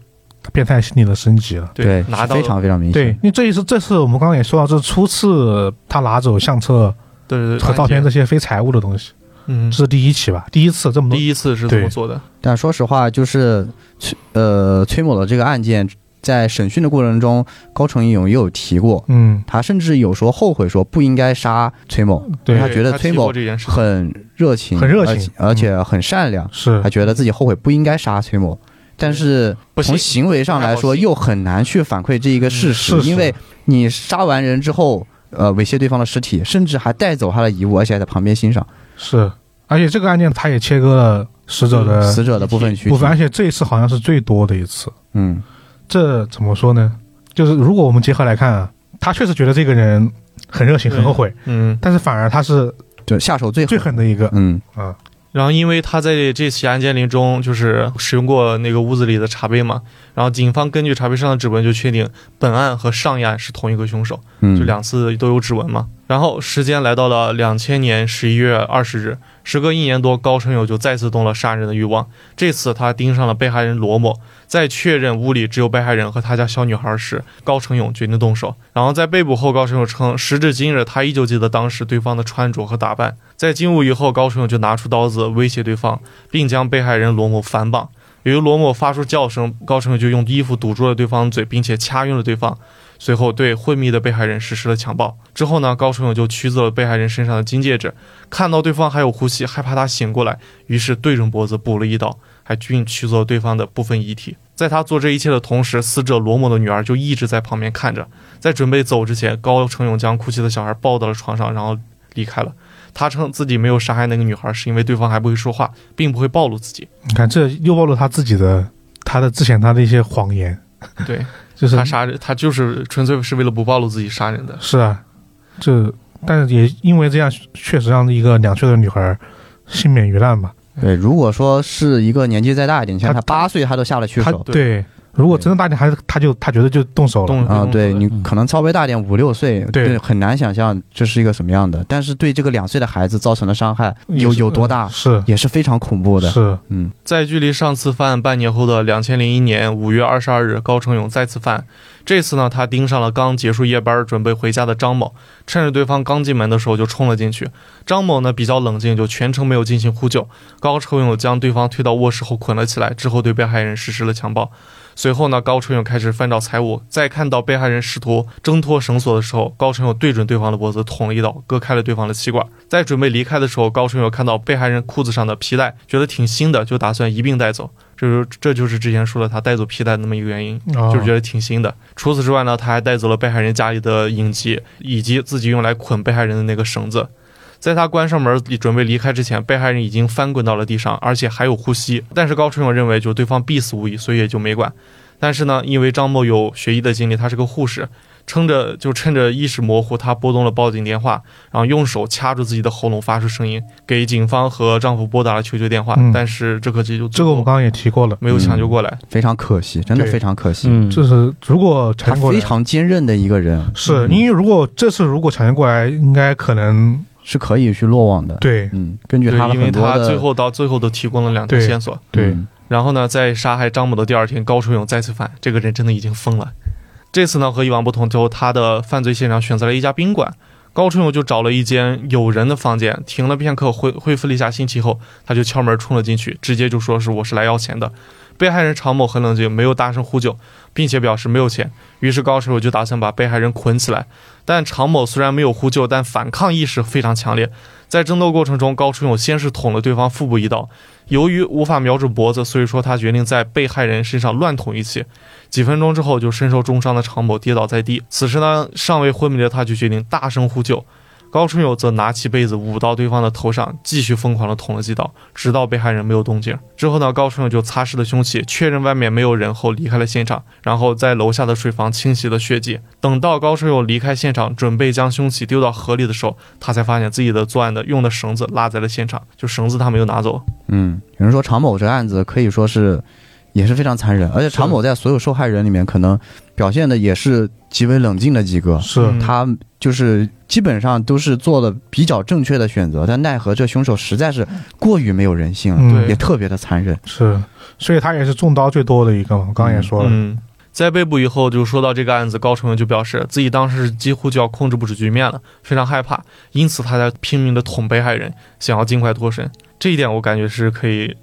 变态心理的升级了，对，拿到非常非常明显。对，因为这一次，这次我们刚刚也说到，这是初次他拿走相册、对和照片这些非财物的东西，嗯，这是第一起吧？第一次这么多，第一次是这么做的。但说实话，就是崔呃崔某的这个案件，在审讯的过程中，高成勇也有提过，嗯，他甚至有说后悔，说不应该杀崔某，对他觉得崔某很热情，很热情，而且很善良，是，他觉得自己后悔不应该杀崔某。但是从行为上来说，又很难去反馈这一个事实，因为你杀完人之后，呃，猥亵对方的尸体，甚至还带走他的遗物，而且还在旁边欣赏。是，而且这个案件他也切割了死者的死者的部分躯体，部分，而且这一次好像是最多的一次。嗯，这怎么说呢？就是如果我们结合来看啊，他确实觉得这个人很热情，很后悔，嗯，但是反而他是就下手最最狠的一个，嗯啊。然后，因为他在这起案件里中就是使用过那个屋子里的茶杯嘛，然后警方根据茶杯上的指纹就确定本案和上一案是同一个凶手，就两次都有指纹嘛。然后时间来到了两千年十一月二十日，时隔一年多，高成友就再次动了杀人的欲望。这次他盯上了被害人罗某，在确认屋里只有被害人和他家小女孩时，高成勇决定动手。然后在被捕后，高成勇称，时至今日，他依旧记得当时对方的穿着和打扮。在进屋以后，高成勇就拿出刀子威胁对方，并将被害人罗某反绑。由于罗某发出叫声，高成勇就用衣服堵住了对方的嘴，并且掐晕了对方。随后对昏迷的被害人实施了强暴。之后呢，高成勇就取走了被害人身上的金戒指，看到对方还有呼吸，害怕他醒过来，于是对准脖子补了一刀，还均取走了对方的部分遗体。在他做这一切的同时，死者罗某的女儿就一直在旁边看着。在准备走之前，高成勇将哭泣的小孩抱到了床上，然后离开了。他称自己没有杀害那个女孩，是因为对方还不会说话，并不会暴露自己。你看，这又暴露他自己的，他的之前他的一些谎言。对，就是他杀人，他就是纯粹是为了不暴露自己杀人的。是啊，这但是也因为这样，确实让一个两岁的女孩幸免于难吧。对，如果说是一个年纪再大一点，像他八岁，他都下得去手。对，如果真的大点，还是他就他觉得就动手了啊。对你可能稍微大点，五六岁，对，很难想象这是一个什么样的。但是对这个两岁的孩子造成的伤害有有多大，是也是非常恐怖的。是，嗯，在距离上次犯案半年后的两千零一年五月二十二日，高成勇再次犯。这次呢，他盯上了刚结束夜班准备回家的张某，趁着对方刚进门的时候就冲了进去。张某呢比较冷静，就全程没有进行呼救。高成勇将对方推到卧室后捆了起来，之后对被害人实施了强暴。随后呢，高成勇开始翻找财物，在看到被害人试图挣脱绳索的时候，高成勇对准对方的脖子捅了一刀，割开了对方的气管。在准备离开的时候，高成勇看到被害人裤子上的皮带，觉得挺新的，就打算一并带走。这就这就是之前说的他带走皮带那么一个原因，就是觉得挺新的。除此之外呢，他还带走了被害人家里的影集，以及自己用来捆被害人的那个绳子。在他关上门准备离开之前，被害人已经翻滚到了地上，而且还有呼吸。但是高春勇认为，就对方必死无疑，所以也就没管。但是呢，因为张某有学医的经历，他是个护士。撑着就趁着意识模糊，她拨通了报警电话，然后用手掐住自己的喉咙发出声音，给警方和丈夫拨打了求救电话。但是这可急就这个我们刚刚也提过了，没有抢救过来，非常可惜，真的非常可惜。嗯就是如果他非常坚韧的一个人，是因为如果这次如果抢救过来，应该可能是可以去落网的。对，嗯，根据他因为他最后到最后都提供了两条线索。对，然后呢，在杀害张某的第二天，高春勇再次犯，这个人真的已经疯了。这次呢和以往不同，就他的犯罪现场选择了一家宾馆，高春勇就找了一间有人的房间，停了片刻，恢恢复了一下心情后，他就敲门冲了进去，直接就说是我是来要钱的。被害人常某很冷静，没有大声呼救，并且表示没有钱。于是高春勇就打算把被害人捆起来，但常某虽然没有呼救，但反抗意识非常强烈。在争斗过程中，高春勇先是捅了对方腹部一刀，由于无法瞄准脖子，所以说他决定在被害人身上乱捅一气。几分钟之后，就身受重伤的常某跌倒在地。此时呢，尚未昏迷的他就决定大声呼救。高春友则拿起被子捂到对方的头上，继续疯狂地捅了几刀，直到被害人没有动静。之后呢，高春友就擦拭了凶器，确认外面没有人后离开了现场，然后在楼下的水房清洗了血迹。等到高春友离开现场，准备将凶器丢到河里的时候，他才发现自己的作案的用的绳子落在了现场，就绳子他没有拿走。嗯，有人说常某这案子可以说是。也是非常残忍，而且常某在所有受害人里面，可能表现的也是极为冷静的几个。是他就是基本上都是做了比较正确的选择，但奈何这凶手实在是过于没有人性了，也特别的残忍。是，所以他也是中刀最多的一个。我刚刚也说了，嗯，在被捕以后，就说到这个案子，高成文就表示自己当时几乎就要控制不住局面了，非常害怕，因此他在拼命的捅被害人，想要尽快脱身。这一点我感觉是可以。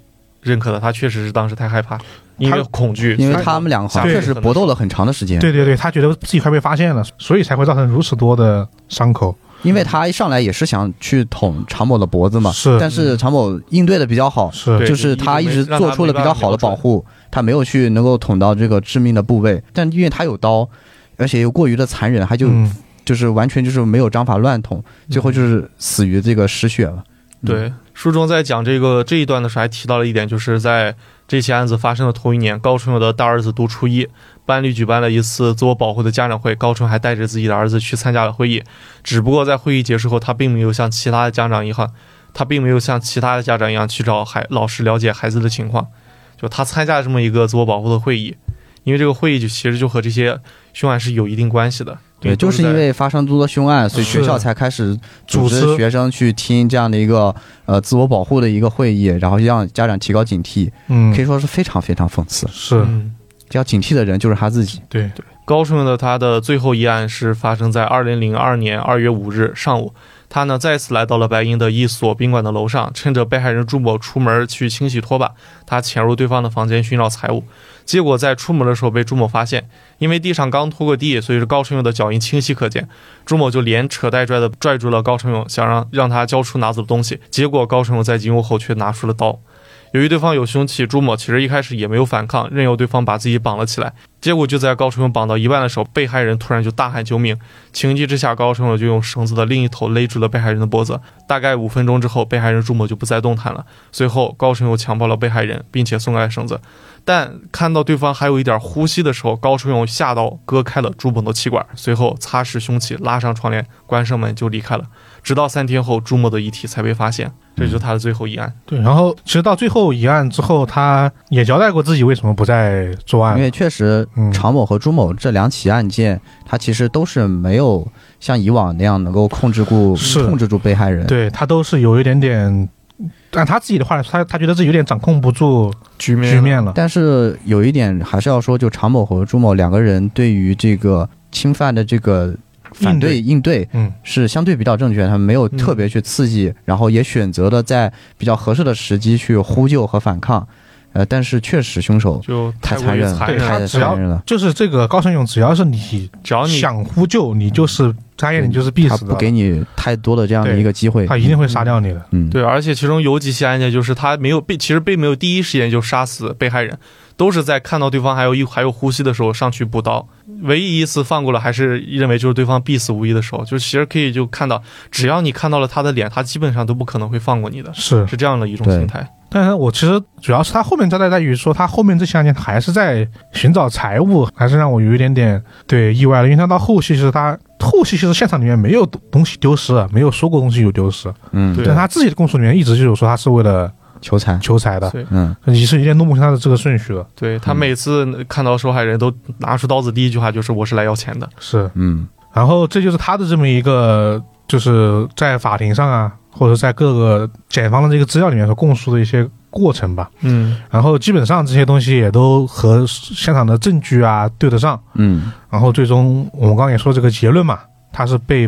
认可的，他确实是当时太害怕，因为恐惧，因为他们两个确实搏斗了很长的时间。对对对，他觉得自己快被发现了，所以才会造成如此多的伤口。因为他一上来也是想去捅常某的脖子嘛，是，但是常某应对的比较好，是，就是他一直做出了比较好的保护，他没有去能够捅到这个致命的部位。但因为他有刀，而且又过于的残忍，他就就是完全就是没有章法乱捅，最后就是死于这个失血了。对。书中在讲这个这一段的时候，还提到了一点，就是在这起案子发生的头一年，高春友的大儿子读初一，班里举办了一次自我保护的家长会，高春还带着自己的儿子去参加了会议。只不过在会议结束后，他并没有像其他的家长一样，他并没有像其他的家长一样去找孩老师了解孩子的情况，就他参加这么一个自我保护的会议，因为这个会议就其实就和这些凶案是有一定关系的。对，就是因为发生诸多凶案，所以学校才开始组织学生去听这样的一个呃自我保护的一个会议，然后让家长提高警惕。嗯，可以说是非常非常讽刺。是，要警惕的人就是他自己。对对，高顺的他的最后一案是发生在二零零二年二月五日上午。他呢再次来到了白银的一所宾馆的楼上，趁着被害人朱某出门去清洗拖把，他潜入对方的房间寻找财物。结果在出门的时候被朱某发现，因为地上刚拖过地，所以是高成勇的脚印清晰可见。朱某就连扯带拽的拽住了高成勇，想让让他交出拿走的东西。结果高成勇在进屋后却拿出了刀。由于对方有凶器，朱某其实一开始也没有反抗，任由对方把自己绑了起来。结果就在高春勇绑到一半的时候，被害人突然就大喊救命。情急之下，高春勇就用绳子的另一头勒住了被害人的脖子。大概五分钟之后，被害人朱某就不再动弹了。随后，高春勇强暴了被害人，并且松开绳子。但看到对方还有一点呼吸的时候，高春勇下刀割开了朱某的气管，随后擦拭凶器，拉上窗帘，关上门就离开了。直到三天后，朱某的遗体才被发现，这就是他的最后一案。对，然后其实到最后一案之后，他也交代过自己为什么不再作案，因为确实常某和朱某这两起案件，他其实都是没有像以往那样能够控制住控制住被害人，对他都是有一点点。按他自己的话来说，他他觉得自己有点掌控不住局面局面了。但是有一点还是要说，就常某和朱某两个人对于这个侵犯的这个反对应对，嗯，是相对比较正确。他们没有特别去刺激，然后也选择了在比较合适的时机去呼救和反抗。呃，但是确实凶手就太残忍，太残忍了。就是这个高成勇，只要是你只要你想呼救，你就是他眼里就是必死的，不给你太多的这样的一个机会，他一定会杀掉你的。嗯，对，而且其中有几起案件就是他没有被，其实并没有第一时间就杀死被害人，都是在看到对方还有一还有呼吸的时候上去补刀。唯一一次放过了，还是认为就是对方必死无疑的时候，就其实可以就看到，只要你看到了他的脸，他基本上都不可能会放过你的，是是这样的一种心态。但是我其实主要是他后面交代在于说，他后面这些案件还是在寻找财物，还是让我有一点点对意外了。因为他到后期其实他后期其实现场里面没有东西丢失，没有说过东西有丢失。嗯，但他自己的供述里面一直就有说他是为了求财求财的。嗯，你是有点弄不清他的这个顺序了。对他每次看到受害人都拿出刀子，第一句话就是我是来要钱的。是，嗯，然后这就是他的这么一个就是在法庭上啊。或者在各个检方的这个资料里面所供述的一些过程吧，嗯，然后基本上这些东西也都和现场的证据啊对得上，嗯，然后最终我们刚刚也说这个结论嘛，他是被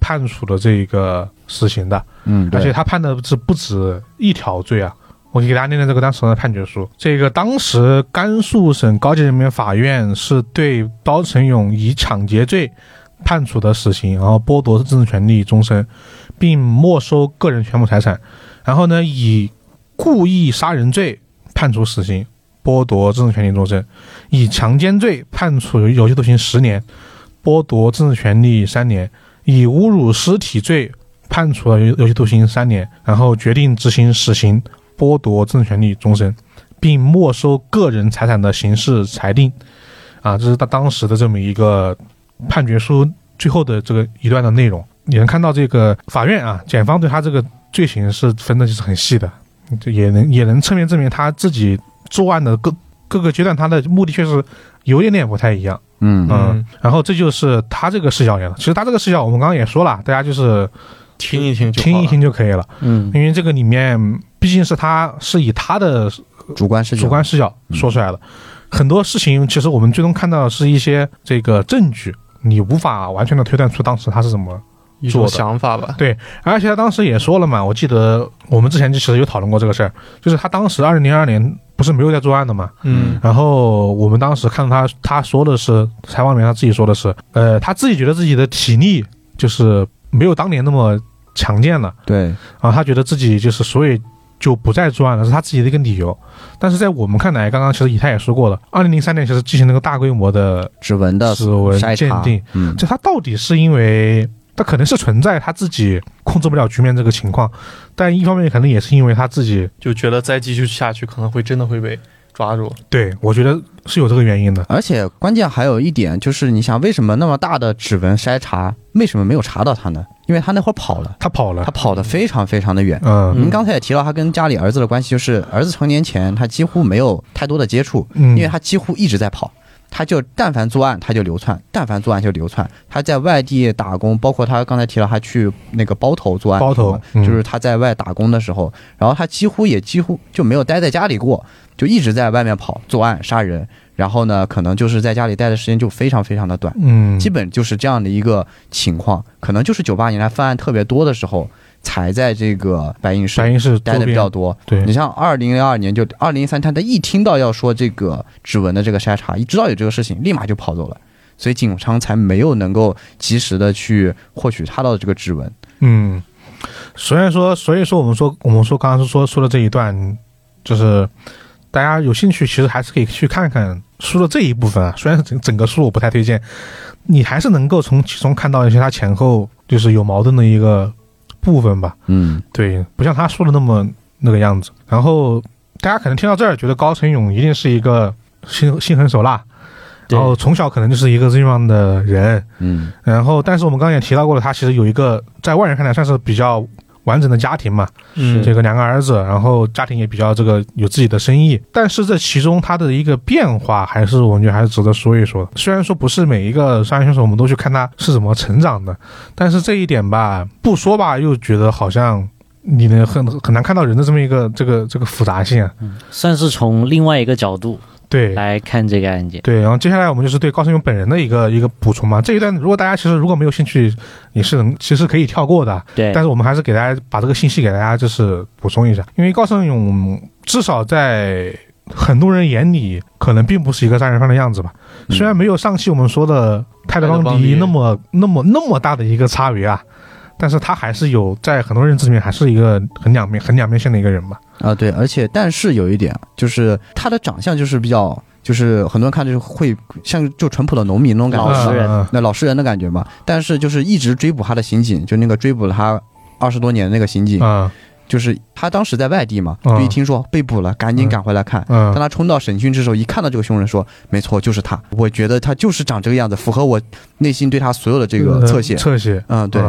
判处的这个死刑的，嗯，而且他判的是不止一条罪啊，我给大家念念这个当时的判决书，这个当时甘肃省高级人民法院是对包成勇以抢劫罪判处的死刑，然后剥夺政治权利终身。并没收个人全部财产，然后呢，以故意杀人罪判处死刑，剥夺政治权利终身；以强奸罪判处有期徒刑十年，剥夺政治权利三年；以侮辱尸体罪判处了有期徒刑三年，然后决定执行死刑，剥夺政治权利终身，并没收个人财产的刑事裁定。啊，这是他当时的这么一个判决书最后的这个一段的内容。你能看到这个法院啊，检方对他这个罪行是分的就是很细的，这也能也能侧面证明他自己作案的各各个阶段，他的目的确实有点点不太一样。嗯嗯，然后这就是他这个视角了。其实他这个视角我们刚刚也说了，大家就是听一听，听一听就可以了。嗯，因为这个里面毕竟是他是以他的主观视角主观视角说出来的，很多事情其实我们最终看到的是一些这个证据，你无法完全的推断出当时他是怎么。一种想法吧，对，而且他当时也说了嘛，我记得我们之前就其实有讨论过这个事儿，就是他当时二零零二年不是没有在作案的嘛，嗯，然后我们当时看到他，他说的是采访里面他自己说的是，呃，他自己觉得自己的体力就是没有当年那么强健了，对，然后他觉得自己就是所以就不再作案了，是他自己的一个理由，但是在我们看来，刚刚其实以太也说过了，二零零三年其实进行了个大规模的指纹的指纹鉴定，嗯，就他到底是因为。他可能是存在他自己控制不了局面这个情况，但一方面可能也是因为他自己就觉得再继续下去可能会真的会被抓住。对，我觉得是有这个原因的。而且关键还有一点就是，你想为什么那么大的指纹筛查，为什么没有查到他呢？因为他那会儿跑了，他跑了，他跑得非常非常的远。嗯，您刚才也提到他跟家里儿子的关系，就是儿子成年前他几乎没有太多的接触，因为他几乎一直在跑。他就但凡作案，他就流窜；但凡作案就流窜。他在外地打工，包括他刚才提到他去那个包头作案，包头就是他在外打工的时候，然后他几乎也几乎就没有待在家里过，就一直在外面跑作案杀人。然后呢，可能就是在家里待的时间就非常非常的短，嗯，基本就是这样的一个情况。可能就是九八年来犯案特别多的时候。才在这个白银市，白银市待的比较多。对你像二零零二年，就二零一三，他他一听到要说这个指纹的这个筛查，一知道有这个事情，立马就跑走了，所以警方才没有能够及时的去获取他的这个指纹。嗯，虽然说，所以说我们说，我们说刚刚是说说的这一段，就是大家有兴趣，其实还是可以去看看书的这一部分啊。虽然整整个书我不太推荐，你还是能够从其中看到一些他前后就是有矛盾的一个部分吧。嗯，对，不像他说的那么那个样子。然后大家可能听到这儿，觉得高成勇一定是一个心心狠手辣。然后从小可能就是一个这样的人，嗯，然后但是我们刚刚也提到过了，他其实有一个在外人看来算是比较完整的家庭嘛，嗯，这个两个儿子，然后家庭也比较这个有自己的生意，但是这其中他的一个变化，还是我觉得还是值得说一说的。虽然说不是每一个商业选手我们都去看他是怎么成长的，但是这一点吧，不说吧，又觉得好像你能很很难看到人的这么一个这个这个复杂性，嗯，算是从另外一个角度。对，来看这个案件。对，然后接下来我们就是对高胜勇本人的一个一个补充嘛。这一段如果大家其实如果没有兴趣，也是能其实可以跳过的。对，但是我们还是给大家把这个信息给大家就是补充一下，因为高胜勇至少在很多人眼里可能并不是一个杀人犯的样子吧。虽然没有上期我们说的泰德邦迪那么那么那么大的一个差别啊。但是他还是有在很多认知里面还是一个很两面很两面性的一个人吧？啊，对，而且但是有一点就是他的长相就是比较，就是很多人看就是会像就淳朴的农民那种感觉，老实人，那老实人的感觉嘛。但是就是一直追捕他的刑警，就那个追捕了他二十多年的那个刑警，就是他当时在外地嘛，就一听说被捕了，赶紧赶回来看。当他冲到审讯之时候，一看到这个凶人，说没错，就是他。我觉得他就是长这个样子，符合我内心对他所有的这个侧写。侧写，嗯，对。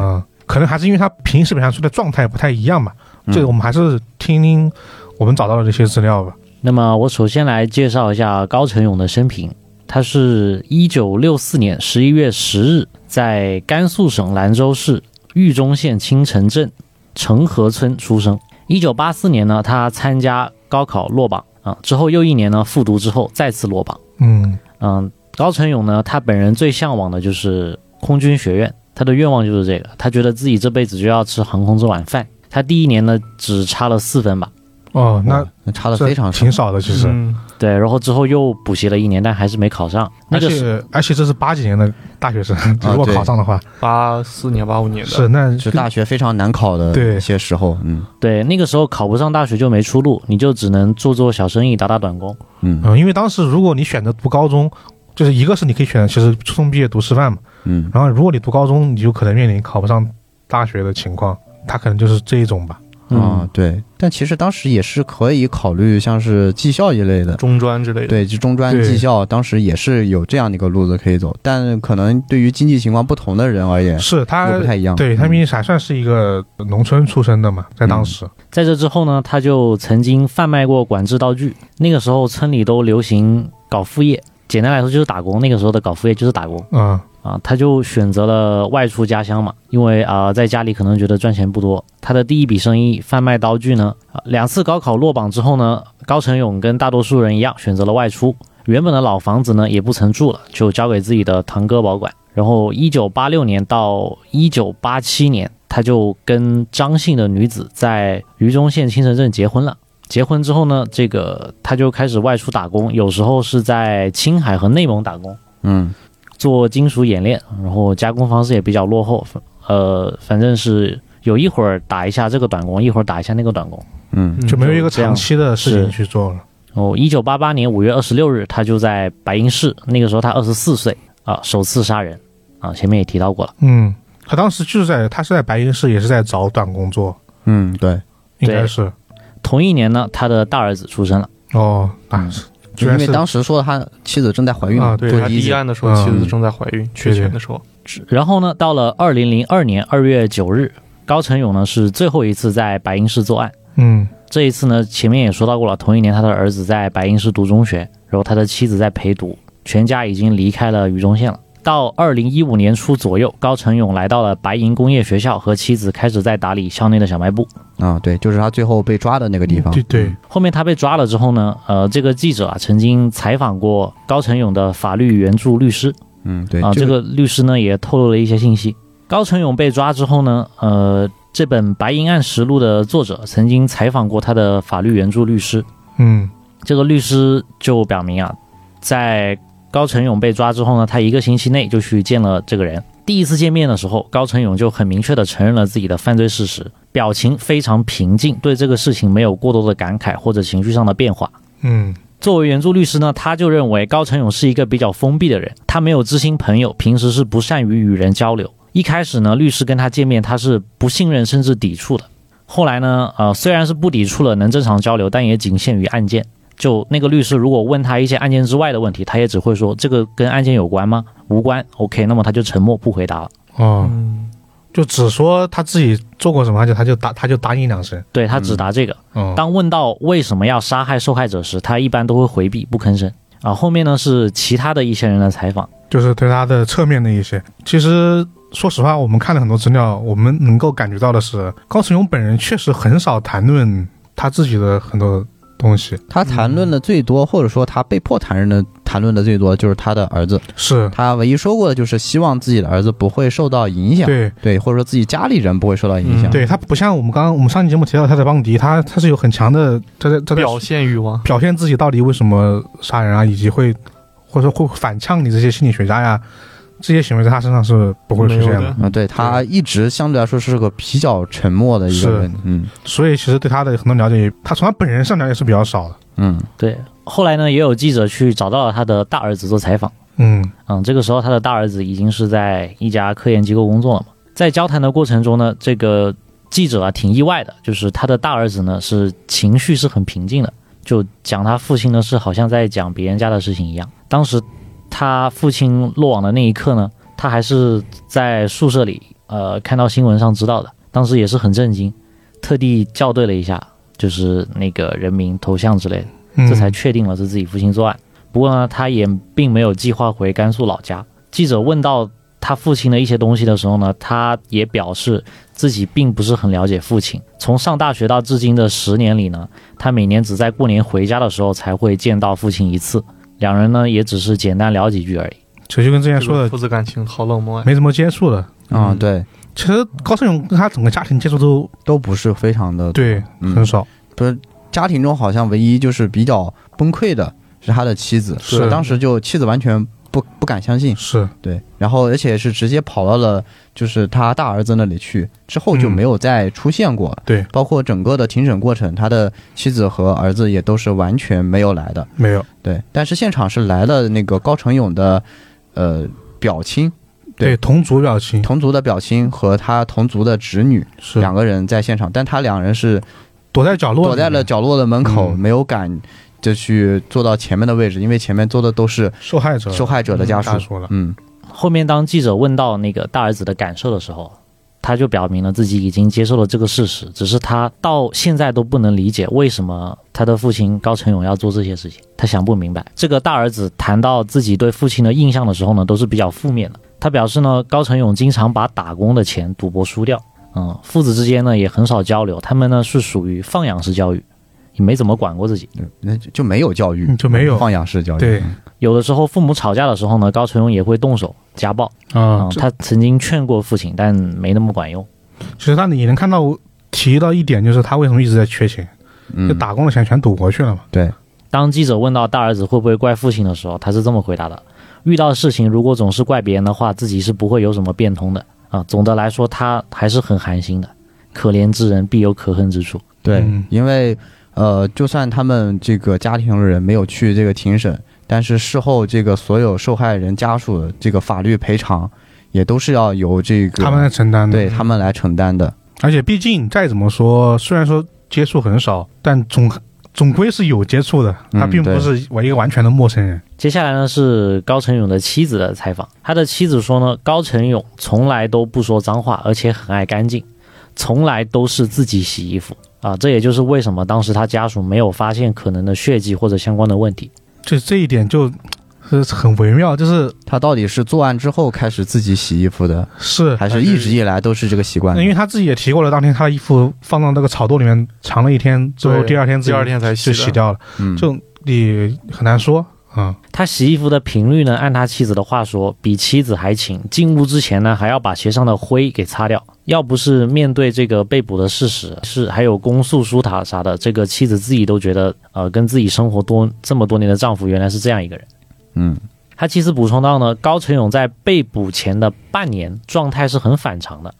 可能还是因为他平时表现出的状态不太一样吧，这个我们还是听听我们找到的这些资料吧。那么我首先来介绍一下高成勇的生平，他是一九六四年十一月十日在甘肃省兰州市榆中县青城镇城河村出生。一九八四年呢，他参加高考落榜啊，之后又一年呢复读之后再次落榜。嗯嗯，高成勇呢，他本人最向往的就是空军学院。他的愿望就是这个，他觉得自己这辈子就要吃航空这碗饭。他第一年呢，只差了四分吧。哦，那差的非常挺少的，其实。对，然后之后又补习了一年，但还是没考上。而且而且这是八几年的大学生，如果考上的话，八四年、八五年的，是那是大学非常难考的一些时候。嗯，对，那个时候考不上大学就没出路，你就只能做做小生意、打打短工。嗯嗯，因为当时如果你选择读高中，就是一个是你可以选，其实初中毕业读师范嘛。嗯，然后如果你读高中，你就可能面临考不上大学的情况，他可能就是这一种吧。啊，对，但其实当时也是可以考虑像是技校一类的，中专之类的。对，就中专技校，当时也是有这样的一个路子可以走，但可能对于经济情况不同的人而言，是他不太一样。对他毕竟还算是一个农村出身的嘛，在当时。在这之后呢，他就曾经贩卖过管制刀具。那个时候村里都流行搞副业，简单来说就是打工。那个时候的搞副业就是打工。嗯。啊，他就选择了外出家乡嘛，因为啊，在家里可能觉得赚钱不多。他的第一笔生意贩卖刀具呢，两次高考落榜之后呢，高成勇跟大多数人一样选择了外出。原本的老房子呢也不曾住了，就交给自己的堂哥保管。然后，一九八六年到一九八七年，他就跟张姓的女子在榆中县青城镇结婚了。结婚之后呢，这个他就开始外出打工，有时候是在青海和内蒙打工。嗯。做金属冶炼，然后加工方式也比较落后，呃，反正是有一会儿打一下这个短工，一会儿打一下那个短工，嗯，就没有一个长期的事情去做了。哦，一九八八年五月二十六日，他就在白银市，那个时候他二十四岁啊，首次杀人啊，前面也提到过了。嗯，他当时就是在他是在白银市，也是在找短工作。嗯，对，应该是。同一年呢，他的大儿子出生了。哦，大儿子。就因为当时说他妻子正在怀孕啊，对他第一案的时候，妻子正在怀孕缺钱的时候。然后呢，到了二零零二年二月九日，高成勇呢是最后一次在白银市作案。嗯，这一次呢，前面也说到过了，同一年他的儿子在白银市读中学，然后他的妻子在陪读，全家已经离开了榆中县了。到二零一五年初左右，高成勇来到了白银工业学校，和妻子开始在打理校内的小卖部。啊，对，就是他最后被抓的那个地方。对对。后面他被抓了之后呢，呃，这个记者啊曾经采访过高成勇的法律援助律师。嗯，对。啊，这个律师呢也透露了一些信息。高成勇被抓之后呢，呃，这本《白银案实录》的作者曾经采访过他的法律援助律师。嗯，这个律师就表明啊，在高成勇被抓之后呢，他一个星期内就去见了这个人。第一次见面的时候，高成勇就很明确地承认了自己的犯罪事实，表情非常平静，对这个事情没有过多的感慨或者情绪上的变化。嗯，作为原著律师呢，他就认为高成勇是一个比较封闭的人，他没有知心朋友，平时是不善于与人交流。一开始呢，律师跟他见面，他是不信任甚至抵触的。后来呢，呃，虽然是不抵触了，能正常交流，但也仅限于案件。就那个律师如果问他一些案件之外的问题，他也只会说这个跟案件有关吗？无关。OK，那么他就沉默不回答了。哦，就只说他自己做过什么案件，他就答他就答应两声。对他只答这个。嗯，当问到为什么要杀害受害者时，他一般都会回避不吭声。啊，后面呢是其他的一些人的采访，就是对他的侧面的一些。其实说实话，我们看了很多资料，我们能够感觉到的是，高成勇本人确实很少谈论他自己的很多。东西，他谈论的最多，或者说他被迫谈论的谈论的最多，就是他的儿子。是他唯一说过的，就是希望自己的儿子不会受到影响。对对，或者说自己家里人不会受到影响。对他不像我们刚刚我们上期节目提到他在邦迪，他他是有很强的他在他在表现欲望，表现自己到底为什么杀人啊，以及会或者说会反呛你这些心理学家呀。这些行为在他身上是不会出现的。嗯，对他一直相对来说是个比较沉默的一个人。嗯，所以其实对他的很多了解，他从他本人上了解是比较少的。嗯，对。后来呢，也有记者去找到了他的大儿子做采访。嗯嗯，这个时候他的大儿子已经是在一家科研机构工作了嘛。在交谈的过程中呢，这个记者啊挺意外的，就是他的大儿子呢是情绪是很平静的，就讲他父亲呢，是，好像在讲别人家的事情一样。当时。他父亲落网的那一刻呢，他还是在宿舍里，呃，看到新闻上知道的，当时也是很震惊，特地校对了一下，就是那个人名、头像之类的，这才确定了是自己父亲作案。不过呢，他也并没有计划回甘肃老家。记者问到他父亲的一些东西的时候呢，他也表示自己并不是很了解父亲。从上大学到至今的十年里呢，他每年只在过年回家的时候才会见到父亲一次。两人呢，也只是简单聊几句而已。这就跟之前说的，父子感情好冷漠，没怎么接触的。啊，对。其实高胜勇跟他整个家庭接触都都不是非常的对，很少。不是家庭中好像唯一就是比较崩溃的是他的妻子，是当时就妻子完全。不不敢相信，是。对，然后而且是直接跑到了就是他大儿子那里去，之后就没有再出现过。对，包括整个的庭审过程，他的妻子和儿子也都是完全没有来的。没有，对，但是现场是来了那个高成勇的，呃，表亲，对，同族表亲，同族的表亲和他同族的侄女是。两个人在现场，但他两人是躲在角落，躲在了角落的门口，没有敢。就去坐到前面的位置，因为前面坐的都是受害者，受害者的家属。嗯，后面当记者问到那个大儿子的感受的时候，他就表明了自己已经接受了这个事实，只是他到现在都不能理解为什么他的父亲高成勇要做这些事情，他想不明白。这个大儿子谈到自己对父亲的印象的时候呢，都是比较负面的。他表示呢，高成勇经常把打工的钱赌博输掉，嗯，父子之间呢也很少交流，他们呢是属于放养式教育。也没怎么管过自己，那就没有教育，就没有放养式教育。对，有的时候父母吵架的时候呢，高成勇也会动手家暴啊。他曾经劝过父亲，但没那么管用。其实他你能看到提到一点，就是他为什么一直在缺钱，就打工的钱全赌过去了嘛。对。当记者问到大儿子会不会怪父亲的时候，他是这么回答的：遇到事情如果总是怪别人的话，自己是不会有什么变通的啊。总的来说，他还是很寒心的。可怜之人必有可恨之处。对，因为。呃，就算他们这个家庭的人没有去这个庭审，但是事后这个所有受害人家属的这个法律赔偿，也都是要由这个他们来承担的，对他们来承担的。而且毕竟再怎么说，虽然说接触很少，但总总归是有接触的，他并不是我一个完全的陌生人。接下来呢是高成勇的妻子的采访，他的妻子说呢，高成勇从来都不说脏话，而且很爱干净，从来都是自己洗衣服。啊，这也就是为什么当时他家属没有发现可能的血迹或者相关的问题。就这一点就，是很微妙，就是他到底是作案之后开始自己洗衣服的，是还是一直以来都是这个习惯？因为他自己也提过了，当天他的衣服放到那个草垛里面藏了一天之后，第二天第二天才就洗掉了，嗯，就你很难说。啊，他洗衣服的频率呢？按他妻子的话说，比妻子还勤。进屋之前呢，还要把鞋上的灰给擦掉。要不是面对这个被捕的事实，是还有公诉书塔啥的，这个妻子自己都觉得，呃，跟自己生活多这么多年的丈夫原来是这样一个人。嗯，他妻子补充到呢，高成勇在被捕前的半年状态是很反常的，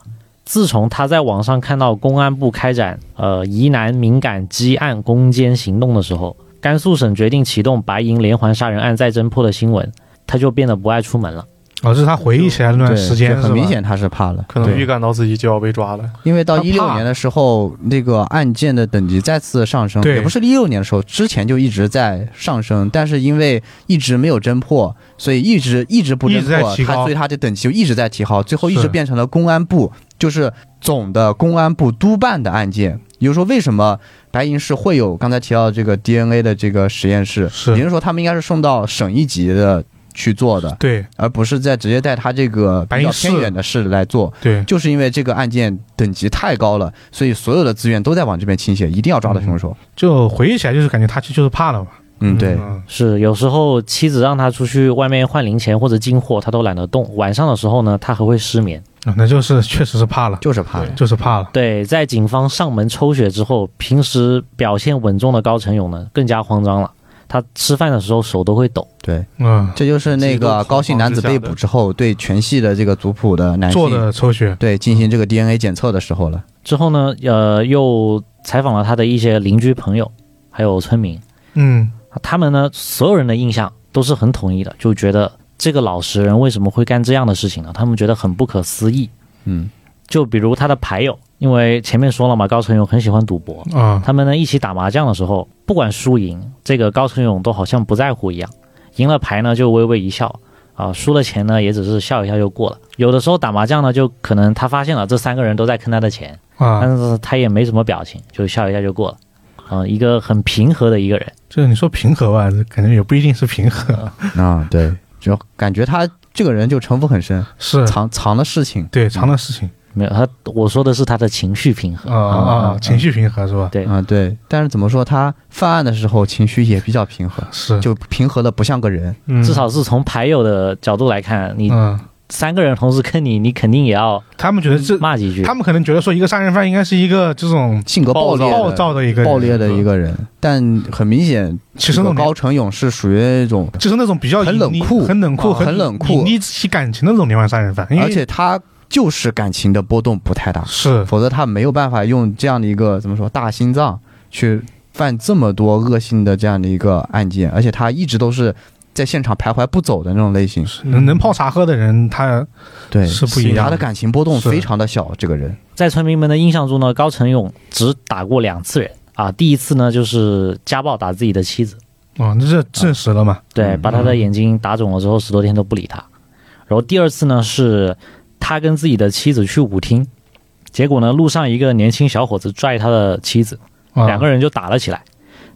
自从他在网上看到公安部开展呃疑难敏感积案攻坚行动的时候，甘肃省决定启动白银连环杀人案再侦破的新闻，他就变得不爱出门了。哦，这是他回忆起来那段时间，很明显他是怕了，可能预感到自己就要被抓了。因为到一六年的时候，那个案件的等级再次上升，也不是一六年的时候，之前就一直在上升，但是因为一直没有侦破，所以一直一直不侦破，他所以他的等级就一直在提高，最后一直变成了公安部，就是总的公安部督办的案件。也就是说，为什么白银市会有刚才提到这个 DNA 的这个实验室？是，也就是说，他们应该是送到省一级的。去做的，对，而不是在直接带他这个比较偏远的市来做，对，就是因为这个案件等级太高了，所以所有的资源都在往这边倾斜，一定要抓到凶手。就回忆起来，就是感觉他其实就是怕了嘛。嗯，对，是有时候妻子让他出去外面换零钱或者进货，他都懒得动。晚上的时候呢，他还会失眠。啊，那就是确实是怕了，就是怕了，就是怕了。对，在警方上门抽血之后，平时表现稳重的高成勇呢，更加慌张了。他吃饭的时候手都会抖，对，嗯，这就是那个高姓男子被捕之后，对全系的这个族谱的男性做的抽血，对，进行这个 DNA 检测的时候了。之后呢，呃，又采访了他的一些邻居朋友，还有村民，嗯，他们呢，所有人的印象都是很统一的，就觉得这个老实人为什么会干这样的事情呢？他们觉得很不可思议，嗯，就比如他的牌友。因为前面说了嘛，高成勇很喜欢赌博啊。他们呢一起打麻将的时候，不管输赢，这个高成勇都好像不在乎一样。赢了牌呢就微微一笑啊，输了钱呢也只是笑一笑就过了。有的时候打麻将呢，就可能他发现了这三个人都在坑他的钱啊，但是他也没什么表情，就笑一下就过了。啊，一个很平和的一个人。就是你说平和吧，感觉也不一定是平和啊。对，就感觉他这个人就城府很深，是藏藏的事情，对，藏的事情。没有他，我说的是他的情绪平和啊啊，情绪平和是吧？对。啊对，但是怎么说，他犯案的时候情绪也比较平和，是。就平和的不像个人。至少是从牌友的角度来看，你三个人同时坑你，你肯定也要他们觉得这骂几句。他们可能觉得说一个杀人犯应该是一个这种性格暴烈、暴躁的一个暴烈的一个人，但很明显，其实高成勇是属于那种就是那种比较很冷酷、很冷酷、很冷酷、隐匿自己感情的那种连环杀人犯，而且他。就是感情的波动不太大，是，否则他没有办法用这样的一个怎么说大心脏去犯这么多恶性的这样的一个案件，而且他一直都是在现场徘徊不走的那种类型。能能泡茶喝的人，他对是不一样，他的感情波动非常的小。这个人在村民们的印象中呢，高成勇只打过两次人啊，第一次呢就是家暴打自己的妻子，哦，那这证实了嘛？对，把他的眼睛打肿了之后，十多天都不理他。然后第二次呢是。他跟自己的妻子去舞厅，结果呢，路上一个年轻小伙子拽他的妻子，两个人就打了起来。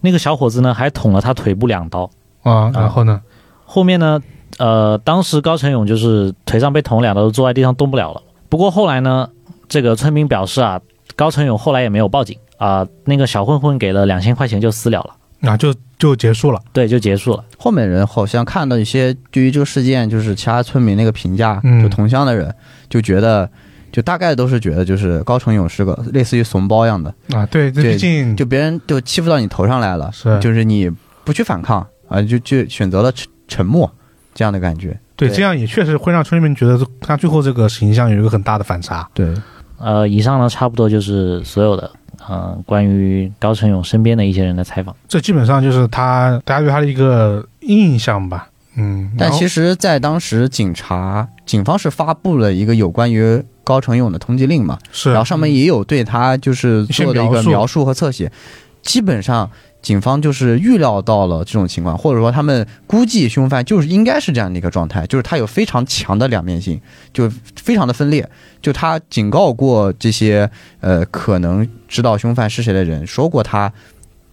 那个小伙子呢，还捅了他腿部两刀啊。然后呢，后面呢，呃，当时高成勇就是腿上被捅两刀，坐在地上动不了了。不过后来呢，这个村民表示啊，高成勇后来也没有报警啊，那个小混混给了两千块钱就私了了，那就就结束了。对，就结束了。后面人好像看到一些对于这个事件，就是其他村民那个评价，就同乡的人。就觉得，就大概都是觉得，就是高成勇是个类似于怂包一样的啊。对，毕竟就别人就欺负到你头上来了，是就是你不去反抗啊，就就选择了沉沉默这样的感觉。对，这样也确实会让村民们觉得他最后这个形象有一个很大的反差。对，呃，以上呢差不多就是所有的呃关于高成勇身边的一些人的采访。这基本上就是他大家对他的一个印象吧。嗯，但其实，在当时，警察、警方是发布了一个有关于高成勇的通缉令嘛，是，然后上面也有对他就是做的一个描述和侧写，基本上警方就是预料到了这种情况，或者说他们估计凶犯就是应该是这样的一个状态，就是他有非常强的两面性，就非常的分裂，就他警告过这些呃可能知道凶犯是谁的人，说过他。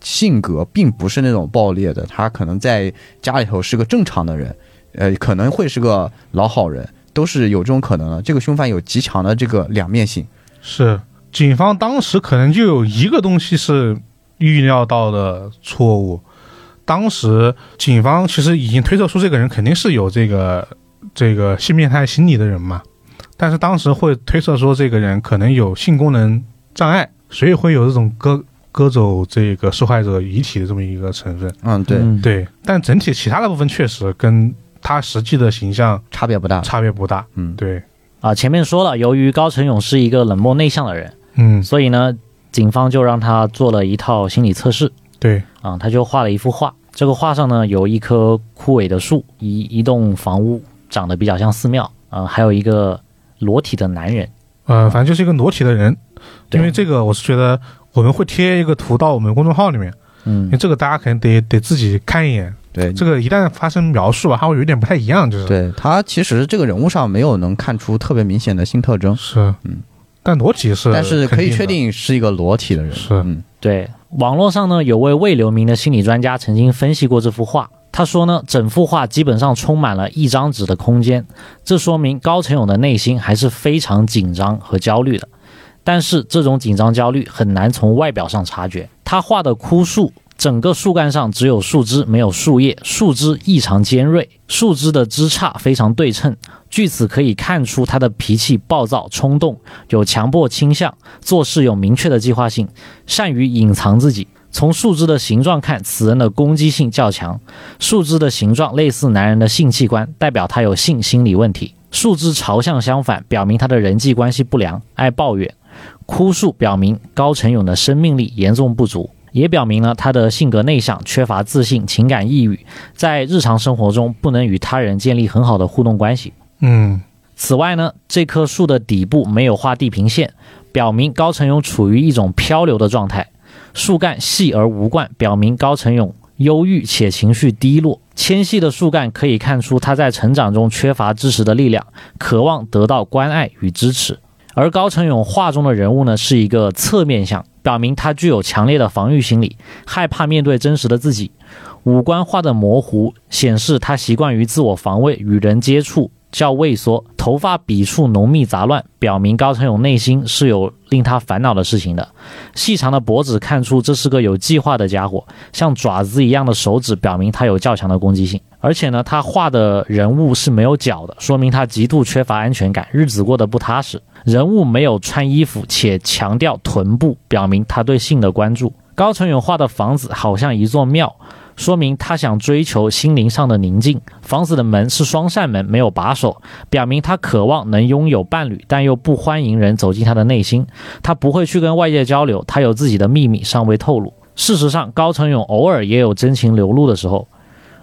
性格并不是那种暴烈的，他可能在家里头是个正常的人，呃，可能会是个老好人，都是有这种可能的。这个凶犯有极强的这个两面性。是，警方当时可能就有一个东西是预料到的错误。当时警方其实已经推测出这个人肯定是有这个这个性变态心理的人嘛，但是当时会推测说这个人可能有性功能障碍，所以会有这种割。割走这个受害者遗体的这么一个成分，嗯，对。对，但整体其他的部分确实跟他实际的形象差别不大，差别不大，嗯，对，啊，前面说了，由于高成勇是一个冷漠内向的人，嗯，所以呢，警方就让他做了一套心理测试。对，啊，他就画了一幅画，这个画上呢有一棵枯萎的树，一一栋房屋长得比较像寺庙，啊，还有一个裸体的男人，呃，反正就是一个裸体的人。因为这个，我是觉得我们会贴一个图到我们公众号里面，嗯，因为这个大家可能得得自己看一眼。对，这个一旦发生描述吧，它会有点不太一样，就是对他其实这个人物上没有能看出特别明显的新特征，是，嗯，但裸体是，但是可以确定是一个裸体的人，是嗯，对，网络上呢有位未留名的心理专家曾经分析过这幅画，他说呢，整幅画基本上充满了一张纸的空间，这说明高成勇的内心还是非常紧张和焦虑的。但是这种紧张焦虑很难从外表上察觉。他画的枯树，整个树干上只有树枝，没有树叶，树枝异常尖锐，树枝的枝杈非常对称。据此可以看出他的脾气暴躁、冲动，有强迫倾向，做事有明确的计划性，善于隐藏自己。从树枝的形状看，此人的攻击性较强。树枝的形状类似男人的性器官，代表他有性心理问题。树枝朝向相反，表明他的人际关系不良，爱抱怨。枯树表明高成勇的生命力严重不足，也表明了他的性格内向、缺乏自信、情感抑郁，在日常生活中不能与他人建立很好的互动关系。嗯，此外呢，这棵树的底部没有画地平线，表明高成勇处于一种漂流的状态。树干细而无冠，表明高成勇忧郁且情绪低落。纤细的树干可以看出他在成长中缺乏支持的力量，渴望得到关爱与支持。而高成勇画中的人物呢，是一个侧面像，表明他具有强烈的防御心理，害怕面对真实的自己。五官画的模糊，显示他习惯于自我防卫，与人接触较畏缩。头发笔触浓密杂乱，表明高成勇内心是有令他烦恼的事情的。细长的脖子看出这是个有计划的家伙，像爪子一样的手指表明他有较强的攻击性。而且呢，他画的人物是没有脚的，说明他极度缺乏安全感，日子过得不踏实。人物没有穿衣服，且强调臀部，表明他对性的关注。高成勇画的房子好像一座庙，说明他想追求心灵上的宁静。房子的门是双扇门，没有把手，表明他渴望能拥有伴侣，但又不欢迎人走进他的内心。他不会去跟外界交流，他有自己的秘密尚未透露。事实上，高成勇偶尔也有真情流露的时候。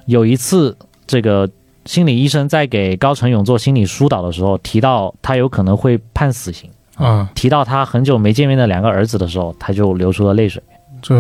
有一次，这个心理医生在给高成勇做心理疏导的时候，提到他有可能会判死刑嗯，提到他很久没见面的两个儿子的时候，他就流出了泪水。这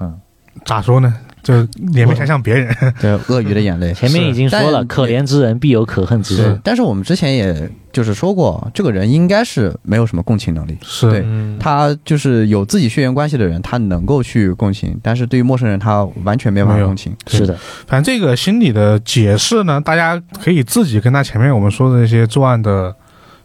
嗯，咋说呢？就也没想像别人，对，鳄鱼的眼泪。前面已经说了，可怜之人必有可恨之处。但是我们之前也就是说过，这个人应该是没有什么共情能力。是，对他就是有自己血缘关系的人，他能够去共情，但是对于陌生人，他完全没办法共情。是的，反正这个心理的解释呢，大家可以自己跟他前面我们说的那些作案的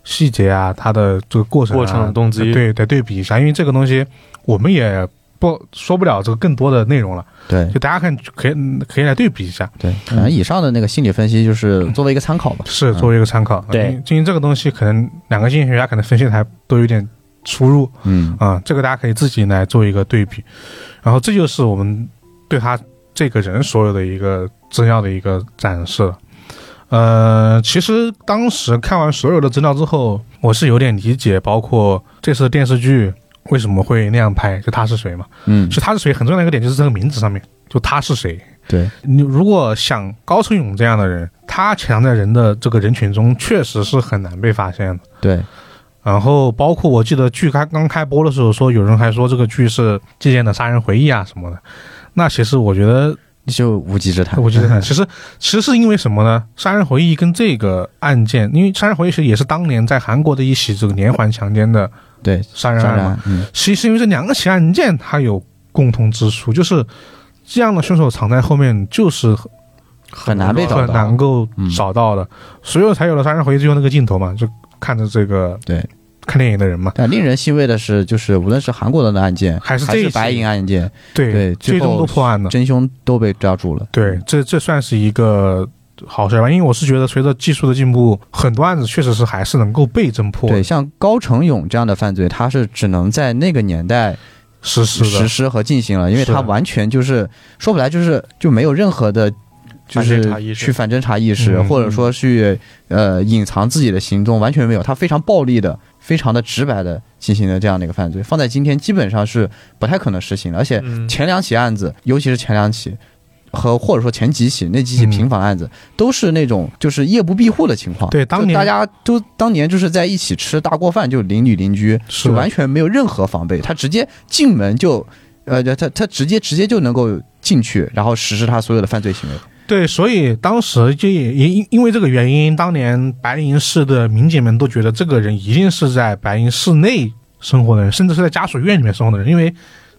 细节啊，他的这个过程、过程动机，对，得对比一下，因为这个东西我们也。不说不了这个更多的内容了，对，就大家看可以可以来对比一下，对，可能以上的那个心理分析就是作为一个参考吧，是作为一个参考，对，进行这个东西可能两个心理学家可能分析的还都有点出入，嗯。啊，这个大家可以自己来做一个对比，然后这就是我们对他这个人所有的一个资料的一个展示，呃，其实当时看完所有的资料之后，我是有点理解，包括这次电视剧。为什么会那样拍？就他是谁嘛？嗯，其实他是谁很重要的一个点就是这个名字上面，就他是谁。对你如果像高成勇这样的人，他潜藏在人的这个人群中，确实是很难被发现的。对。然后包括我记得剧开刚开播的时候，说有人还说这个剧是借鉴的《杀人回忆》啊什么的。那其实我觉得就无稽之谈。无稽之谈。其实其实是因为什么呢？《杀人回忆》跟这个案件，因为《杀人回忆》其实也是当年在韩国的一起这个连环强奸的。对杀人案嘛，嗯，其实因为这两个起案件它有共同之处，就是这样的凶手藏在后面，就是很难被找到，很难够找到的，所以才有了杀人回忆最后那个镜头嘛，就看着这个对。看电影的人嘛。但令人欣慰的是，就是无论是韩国人的案件，还是还是白银案件，对对，最终都破案了，真凶都被抓住了。对，这这算是一个。好事吧，因为我是觉得随着技术的进步，很多案子确实是还是能够被侦破。对，像高成勇这样的犯罪，他是只能在那个年代实施实施和进行了，因为他完全就是说不来，就是就没有任何的就是去反侦查意识，或者说去呃隐藏自己的行踪，完全没有。他非常暴力的、非常的直白的进行了这样的一个犯罪，放在今天基本上是不太可能实行的。而且前两起案子，尤其是前两起。和或者说前几起那几起平房案子，都是那种就是夜不闭户的情况。对，当年大家都当年就是在一起吃大锅饭，就邻里邻居，是完全没有任何防备，他直接进门就，呃，他他直接直接就能够进去，然后实施他所有的犯罪行为。对，所以当时就也也因因为这个原因，当年白银市的民警们都觉得这个人一定是在白银市内生活的人，甚至是在家属院里面生活的人，因为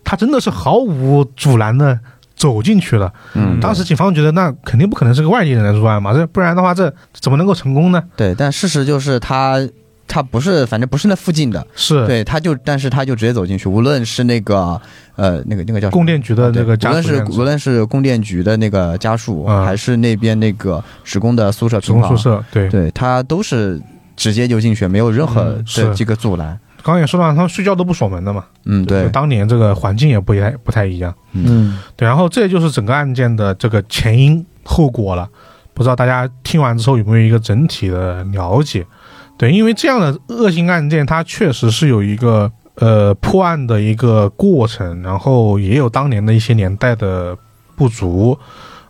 他真的是毫无阻拦的。走进去了，嗯，当时警方觉得那肯定不可能是个外地人来作案嘛，这不然的话这怎么能够成功呢？对，但事实就是他他不是，反正不是那附近的，是。对，他就但是他就直接走进去，无论是那个呃那个那个叫供电局的那个，无论是无论是供电局的那个家属，还是那边那个职工的宿舍，职工宿舍，对对，他都是直接就进去，没有任何的这个阻拦。刚刚也说到，他们睡觉都不锁门的嘛。嗯，对。当年这个环境也不太不太一样。嗯，对。然后这就是整个案件的这个前因后果了。不知道大家听完之后有没有一个整体的了解？对，因为这样的恶性案件，它确实是有一个呃破案的一个过程，然后也有当年的一些年代的不足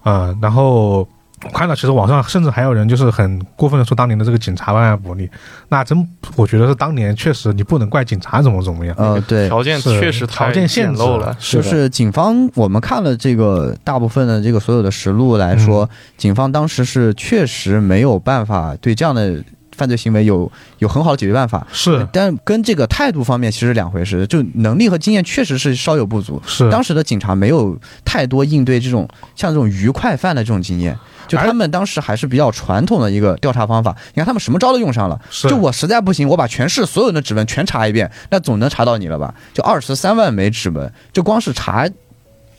啊，然后。我看到，其实网上甚至还有人就是很过分的说当年的这个警察办案不力，那真我觉得是当年确实你不能怪警察怎么怎么样，呃，对，条件确实条件限制了，就是警方我们看了这个大部分的这个所有的实录来说，警方当时是确实没有办法对这样的犯罪行为有有很好的解决办法，是，但跟这个态度方面其实两回事，就能力和经验确实是稍有不足，是，当时的警察没有太多应对这种像这种愉快犯的这种经验。就他们当时还是比较传统的一个调查方法，你看他们什么招都用上了。就我实在不行，我把全市所有的指纹全查一遍，那总能查到你了吧？就二十三万枚指纹，就光是查，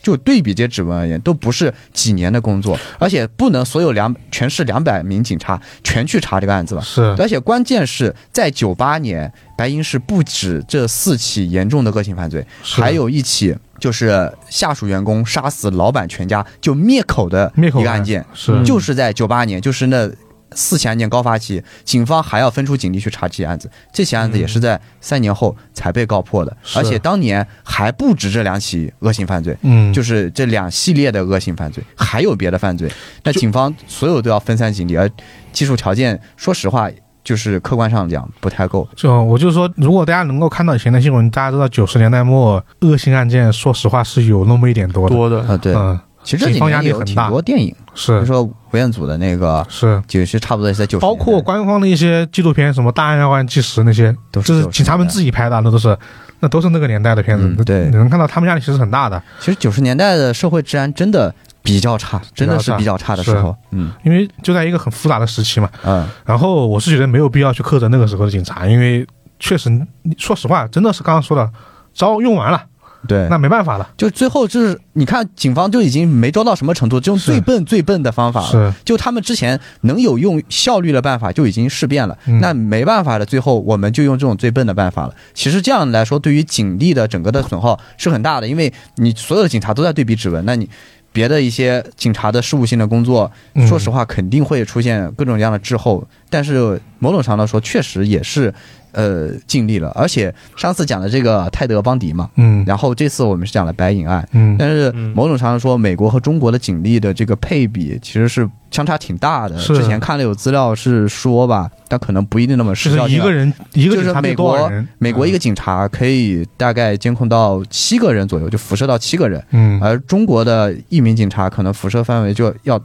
就对比这些指纹而言，都不是几年的工作，而且不能所有两全市两百名警察全去查这个案子吧？是。而且关键是在九八年，白银市不止这四起严重的恶性犯罪，还有一起。就是下属员工杀死老板全家就灭口的一个案件，是就是在九八年，就是那四起案件高发期，警方还要分出警力去查这些案子，这起案子也是在三年后才被告破的，而且当年还不止这两起恶性犯罪，嗯，就是这两系列的恶性犯罪，还有别的犯罪，那警方所有都要分散警力，而技术条件，说实话。就是客观上讲不太够，就我就说，如果大家能够看到以前的新闻，大家知道九十年代末恶性案件，说实话是有那么一点多多的。啊。对，嗯，其实这几年有挺多电影，是。比如说吴彦祖的那个，是。就是差不多在九十，包括官方的一些纪录片，什么《大案要案纪实》那些，都是警察们自己拍的，那都是那都是那个年代的片子。对，你能看到他们压力其实很大的。其实九十年代的社会治安真的。比较差，真的是比较差的时候，嗯，因为就在一个很复杂的时期嘛，嗯，然后我是觉得没有必要去苛责那个时候的警察，因为确实，说实话，真的是刚刚说的招用完了，对，那没办法了，就最后就是你看警方就已经没招到什么程度，就用最笨最笨的方法，是，就他们之前能有用效率的办法就已经试遍了，那没办法的，最后我们就用这种最笨的办法了。其实这样来说，对于警力的整个的损耗是很大的，因为你所有的警察都在对比指纹，那你。别的一些警察的事务性的工作，说实话肯定会出现各种各样的滞后，但是某种程度说，确实也是。呃，尽力了，而且上次讲的这个泰德邦迪嘛，嗯，然后这次我们是讲了白银案，嗯，但是某种程度说，美国和中国的警力的这个配比其实是相差挺大的。之前看了有资料是说吧，但可能不一定那么实效。一个人一个就是美国美国一个警察可以大概监控到七个人左右，就辐射到七个人，嗯，而中国的一名警察可能辐射范围就要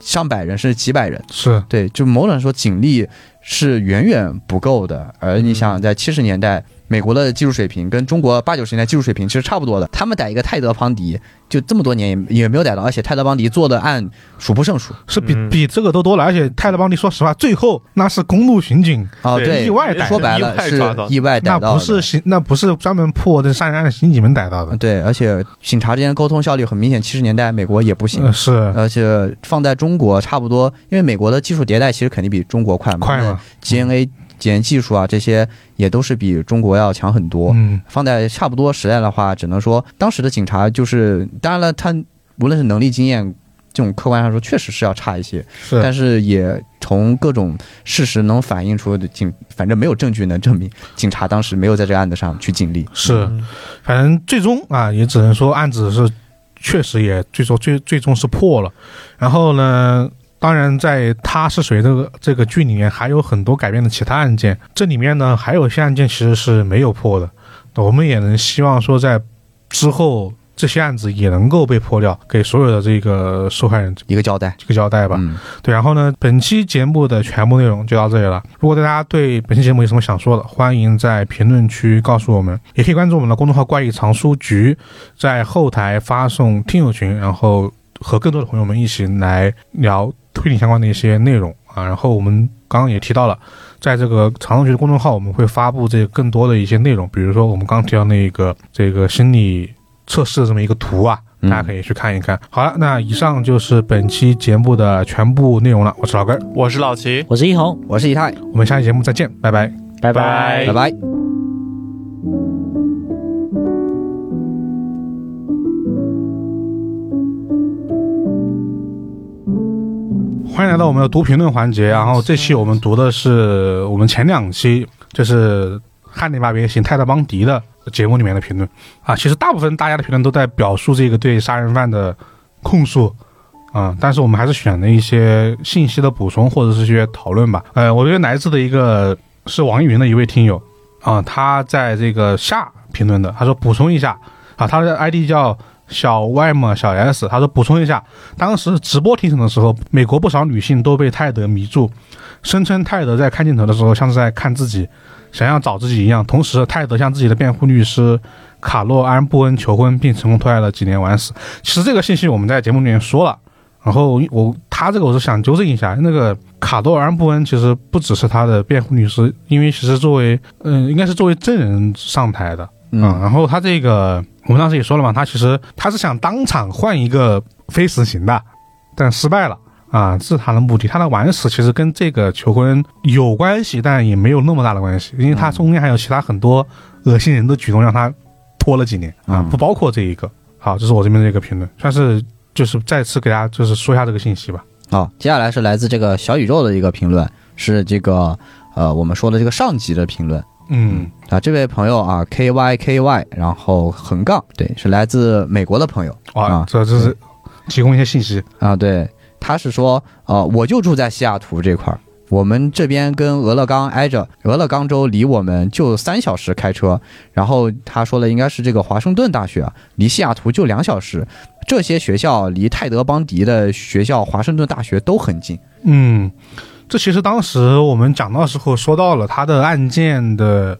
上百人甚至几百人，是。对，就某种说警力。是远远不够的，而你想在七十年代。美国的技术水平跟中国八九十年代技术水平其实差不多的，他们逮一个泰德邦迪，就这么多年也也没有逮到，而且泰德邦迪做的案数不胜数，是比比这个都多了。而且泰德邦迪说实话，最后那是公路巡警啊，对，意外逮，说白了是意外逮到，那不是刑，那不是专门破这杀人案的刑警们逮到的。对，而且警察之间沟通效率很明显，七十年代美国也不行，是，而且放在中国差不多，因为美国的技术迭代其实肯定比中国快嘛，快嘛，GNA。检验技术啊，这些也都是比中国要强很多。嗯，放在差不多时代的话，只能说当时的警察就是，当然了，他无论是能力、经验，这种客观上说确实是要差一些，是，但是也从各种事实能反映出的警，反正没有证据能证明警察当时没有在这个案子上去尽力。是，反正最终啊，也只能说案子是确实也最终最最终是破了。然后呢，当然在他是谁这个这个剧里面还有很多改编的其他案件，这里面呢还有些案件其实是没有破的。我们也能希望说在之后。这些案子也能够被破掉，给所有的这个受害人一个交代，一个交代吧。对。然后呢，本期节目的全部内容就到这里了。如果大家对本期节目有什么想说的，欢迎在评论区告诉我们，也可以关注我们的公众号“怪异藏书局”，在后台发送听友群，然后和更多的朋友们一起来聊推理相关的一些内容啊。然后我们刚刚也提到了，在这个藏书局的公众号，我们会发布这更多的一些内容，比如说我们刚提到那个这个心理。测试的这么一个图啊，大家可以去看一看。好了，那以上就是本期节目的全部内容了。我是老根，我是老齐，我是一红，我是一泰。我们下期节目再见，拜拜，拜拜，拜拜。欢迎来到我们的读评论环节。然后这期我们读的是我们前两期，就是《汉尼拔原型》泰德邦迪的。节目里面的评论啊，其实大部分大家的评论都在表述这个对杀人犯的控诉啊，但是我们还是选了一些信息的补充或者是一些讨论吧。呃，我觉得来自的一个是网易云的一位听友啊，他在这个下评论的，他说补充一下啊，他的 ID 叫小 Y 嘛小 S，他说补充一下，当时直播庭审的时候，美国不少女性都被泰德迷住，声称泰德在看镜头的时候像是在看自己。想要找自己一样，同时泰德向自己的辩护律师卡洛安布恩求婚，并成功拖来了几年完死。其实这个信息我们在节目里面说了，然后我他这个我是想纠正一下，那个卡洛安布恩其实不只是他的辩护律师，因为其实作为嗯应该是作为证人上台的嗯，然后他这个我们当时也说了嘛，他其实他是想当场换一个非死刑的，但失败了。啊，这是他的目的。他的晚死其实跟这个求婚有关系，但也没有那么大的关系，因为他中间还有其他很多恶心人的举动，让他拖了几年啊，不包括这一个。好，这是我这边的一个评论，算是就是再次给大家就是说一下这个信息吧。好，接下来是来自这个小宇宙的一个评论，是这个呃我们说的这个上级的评论。嗯，啊，这位朋友啊，K Y K Y，然后横杠，对，是来自美国的朋友啊，这这是提供一些信息啊，对。他是说，呃，我就住在西雅图这块儿，我们这边跟俄勒冈挨着，俄勒冈州离我们就三小时开车。然后他说的应该是这个华盛顿大学啊，离西雅图就两小时。这些学校离泰德邦迪的学校华盛顿大学都很近。嗯，这其实当时我们讲到时候说到了他的案件的，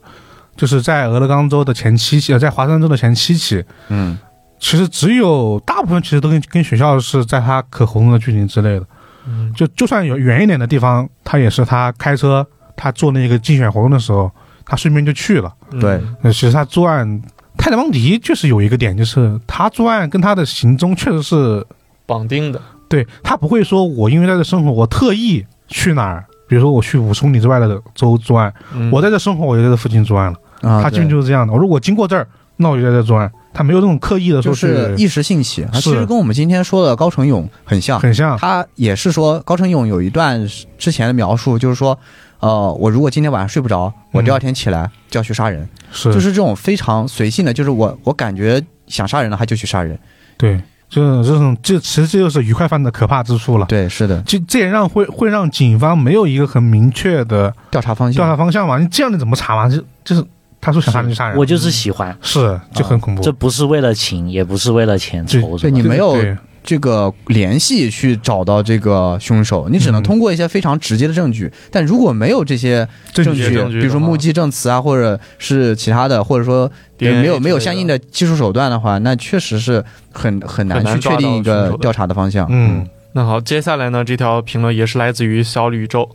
就是在俄勒冈州的前七起，在华盛顿州的前七起。嗯。其实只有大部分其实都跟跟学校是在他可活动的距离之类的，嗯，就就算有远一点的地方，他也是他开车，他做那个竞选活动的时候，他顺便就去了。对，那其实他作案，泰德邦迪就是有一个点，就是他作案跟他的行踪确实是绑定的。对他不会说我因为在这生活，我特意去哪儿，比如说我去五十公里之外的州作案，我在这生活，我就在这附近作案了。啊他基本就是这样的。我如果经过这儿，那我就在这作案。他没有那种刻意的说是一时兴起，他其实跟我们今天说的高成勇很像，很像。他也是说高成勇有一段之前的描述，就是说，呃，我如果今天晚上睡不着，我第二天起来就要去杀人，是，就是这种非常随性的，就是我我感觉想杀人了，他就去杀人。对，就是这种，这其实这就是愉快犯的可怕之处了。对，是的，就这也让会会让警方没有一个很明确的调查方向，调查方向嘛？你这样你怎么查嘛？就就是。他说想杀人就杀人，我就是喜欢，是就很恐怖。这不是为了情，也不是为了钱仇，对你没有这个联系去找到这个凶手，你只能通过一些非常直接的证据。但如果没有这些证据，比如说目击证词啊，或者是其他的，或者说没有没有相应的技术手段的话，那确实是很很难去确定一个调查的方向。嗯，那好，接下来呢，这条评论也是来自于小宇宙，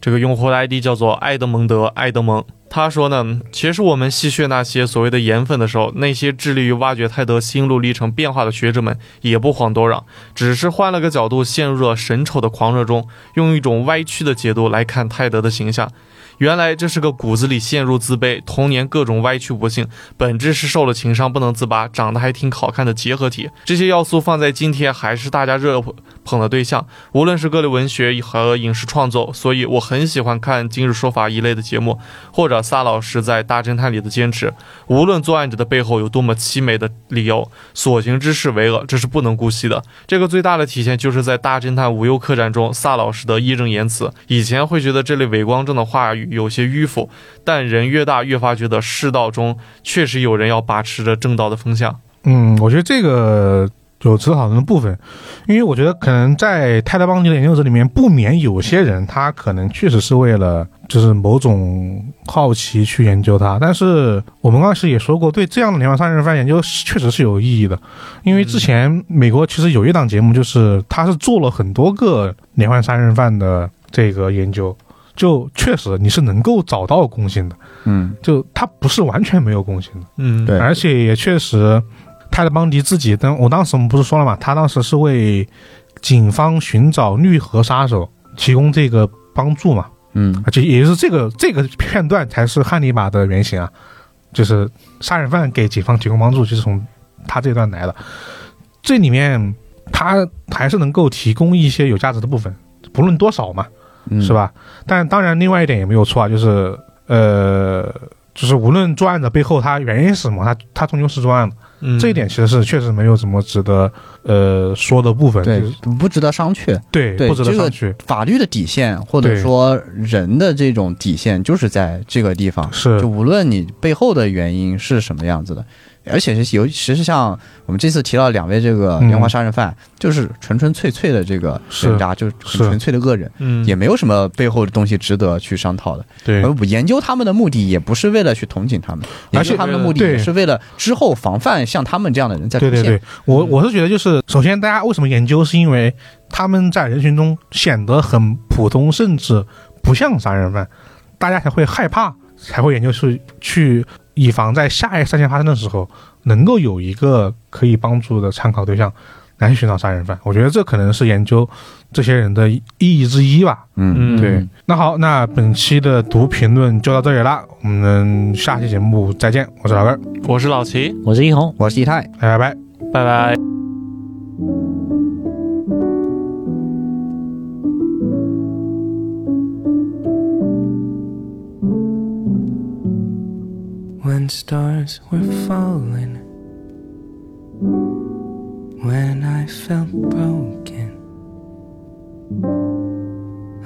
这个用户的 ID 叫做埃德蒙德·埃德蒙。他说呢，其实我们戏谑那些所谓的盐粉的时候，那些致力于挖掘泰德心路历程变化的学者们也不遑多让，只是换了个角度，陷入了神丑的狂热中，用一种歪曲的解读来看泰德的形象。原来这是个骨子里陷入自卑、童年各种歪曲不幸，本质是受了情伤不能自拔，长得还挺好看的结合体。这些要素放在今天还是大家热捧的对象，无论是各类文学和影视创作。所以我很喜欢看《今日说法》一类的节目，或者萨老师在《大侦探》里的坚持。无论作案者的背后有多么凄美的理由，所行之事为恶，这是不能姑息的。这个最大的体现就是在《大侦探无忧客栈》中，萨老师的义正言辞。以前会觉得这类伪光正的话语。有些迂腐，但人越大越发觉得世道中确实有人要把持着正道的风向。嗯，我觉得这个有值得讨论的部分，因为我觉得可能在泰德邦迪的研究者里面，不免有些人他可能确实是为了就是某种好奇去研究它。但是我们刚开始也说过，对这样的连环杀人犯研究确实是有意义的，因为之前美国其实有一档节目，就是他是做了很多个连环杀人犯的这个研究。就确实你是能够找到共性的，嗯，就他不是完全没有共性的，嗯，对，而且也确实，泰勒邦迪自己，当我当时我们不是说了嘛，他当时是为警方寻找绿河杀手提供这个帮助嘛，嗯，而且也是这个这个片段才是汉尼拔的原型啊，就是杀人犯给警方提供帮助，就是从他这段来的，这里面他还是能够提供一些有价值的部分，不论多少嘛。是吧？但当然，另外一点也没有错啊，就是呃，就是无论作案的背后他原因是什么，他他终究是作案的。嗯，这一点其实是确实没有什么值得呃说的部分，对，不值得商榷。对，不值得商榷。法律的底线或者说人的这种底线就是在这个地方，是就无论你背后的原因是什么样子的。而且是尤其是像我们这次提到两位这个连环杀人犯，就是纯纯粹粹的这个人渣，就是很纯粹的恶人，嗯，也没有什么背后的东西值得去商讨的。对，我研究他们的目的也不是为了去同情他们，研究他们的目的也是为了之后防范像他们这样的人在出现。对对对，我我是觉得就是首先大家为什么研究，是因为他们在人群中显得很普通，甚至不像杀人犯，大家才会害怕，才会研究去去。以防在下一个事件发生的时候，能够有一个可以帮助的参考对象来寻找杀人犯，我觉得这可能是研究这些人的意义之一吧。嗯，对。那好，那本期的读评论就到这里了，我们下期节目再见。我是老根，我是老齐，我是一红，我是一泰，拜拜，拜拜。When stars were falling, when I felt broken.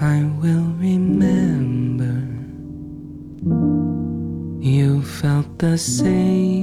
I will remember you felt the same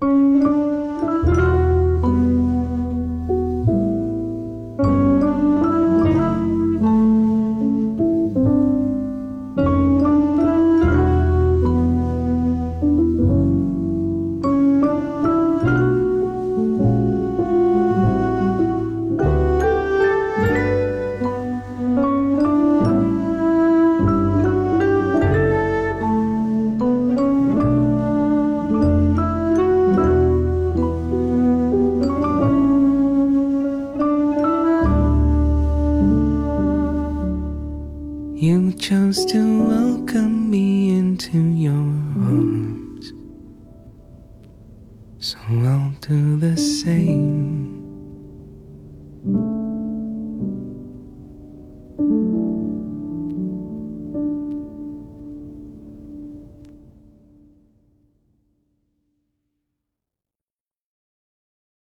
Música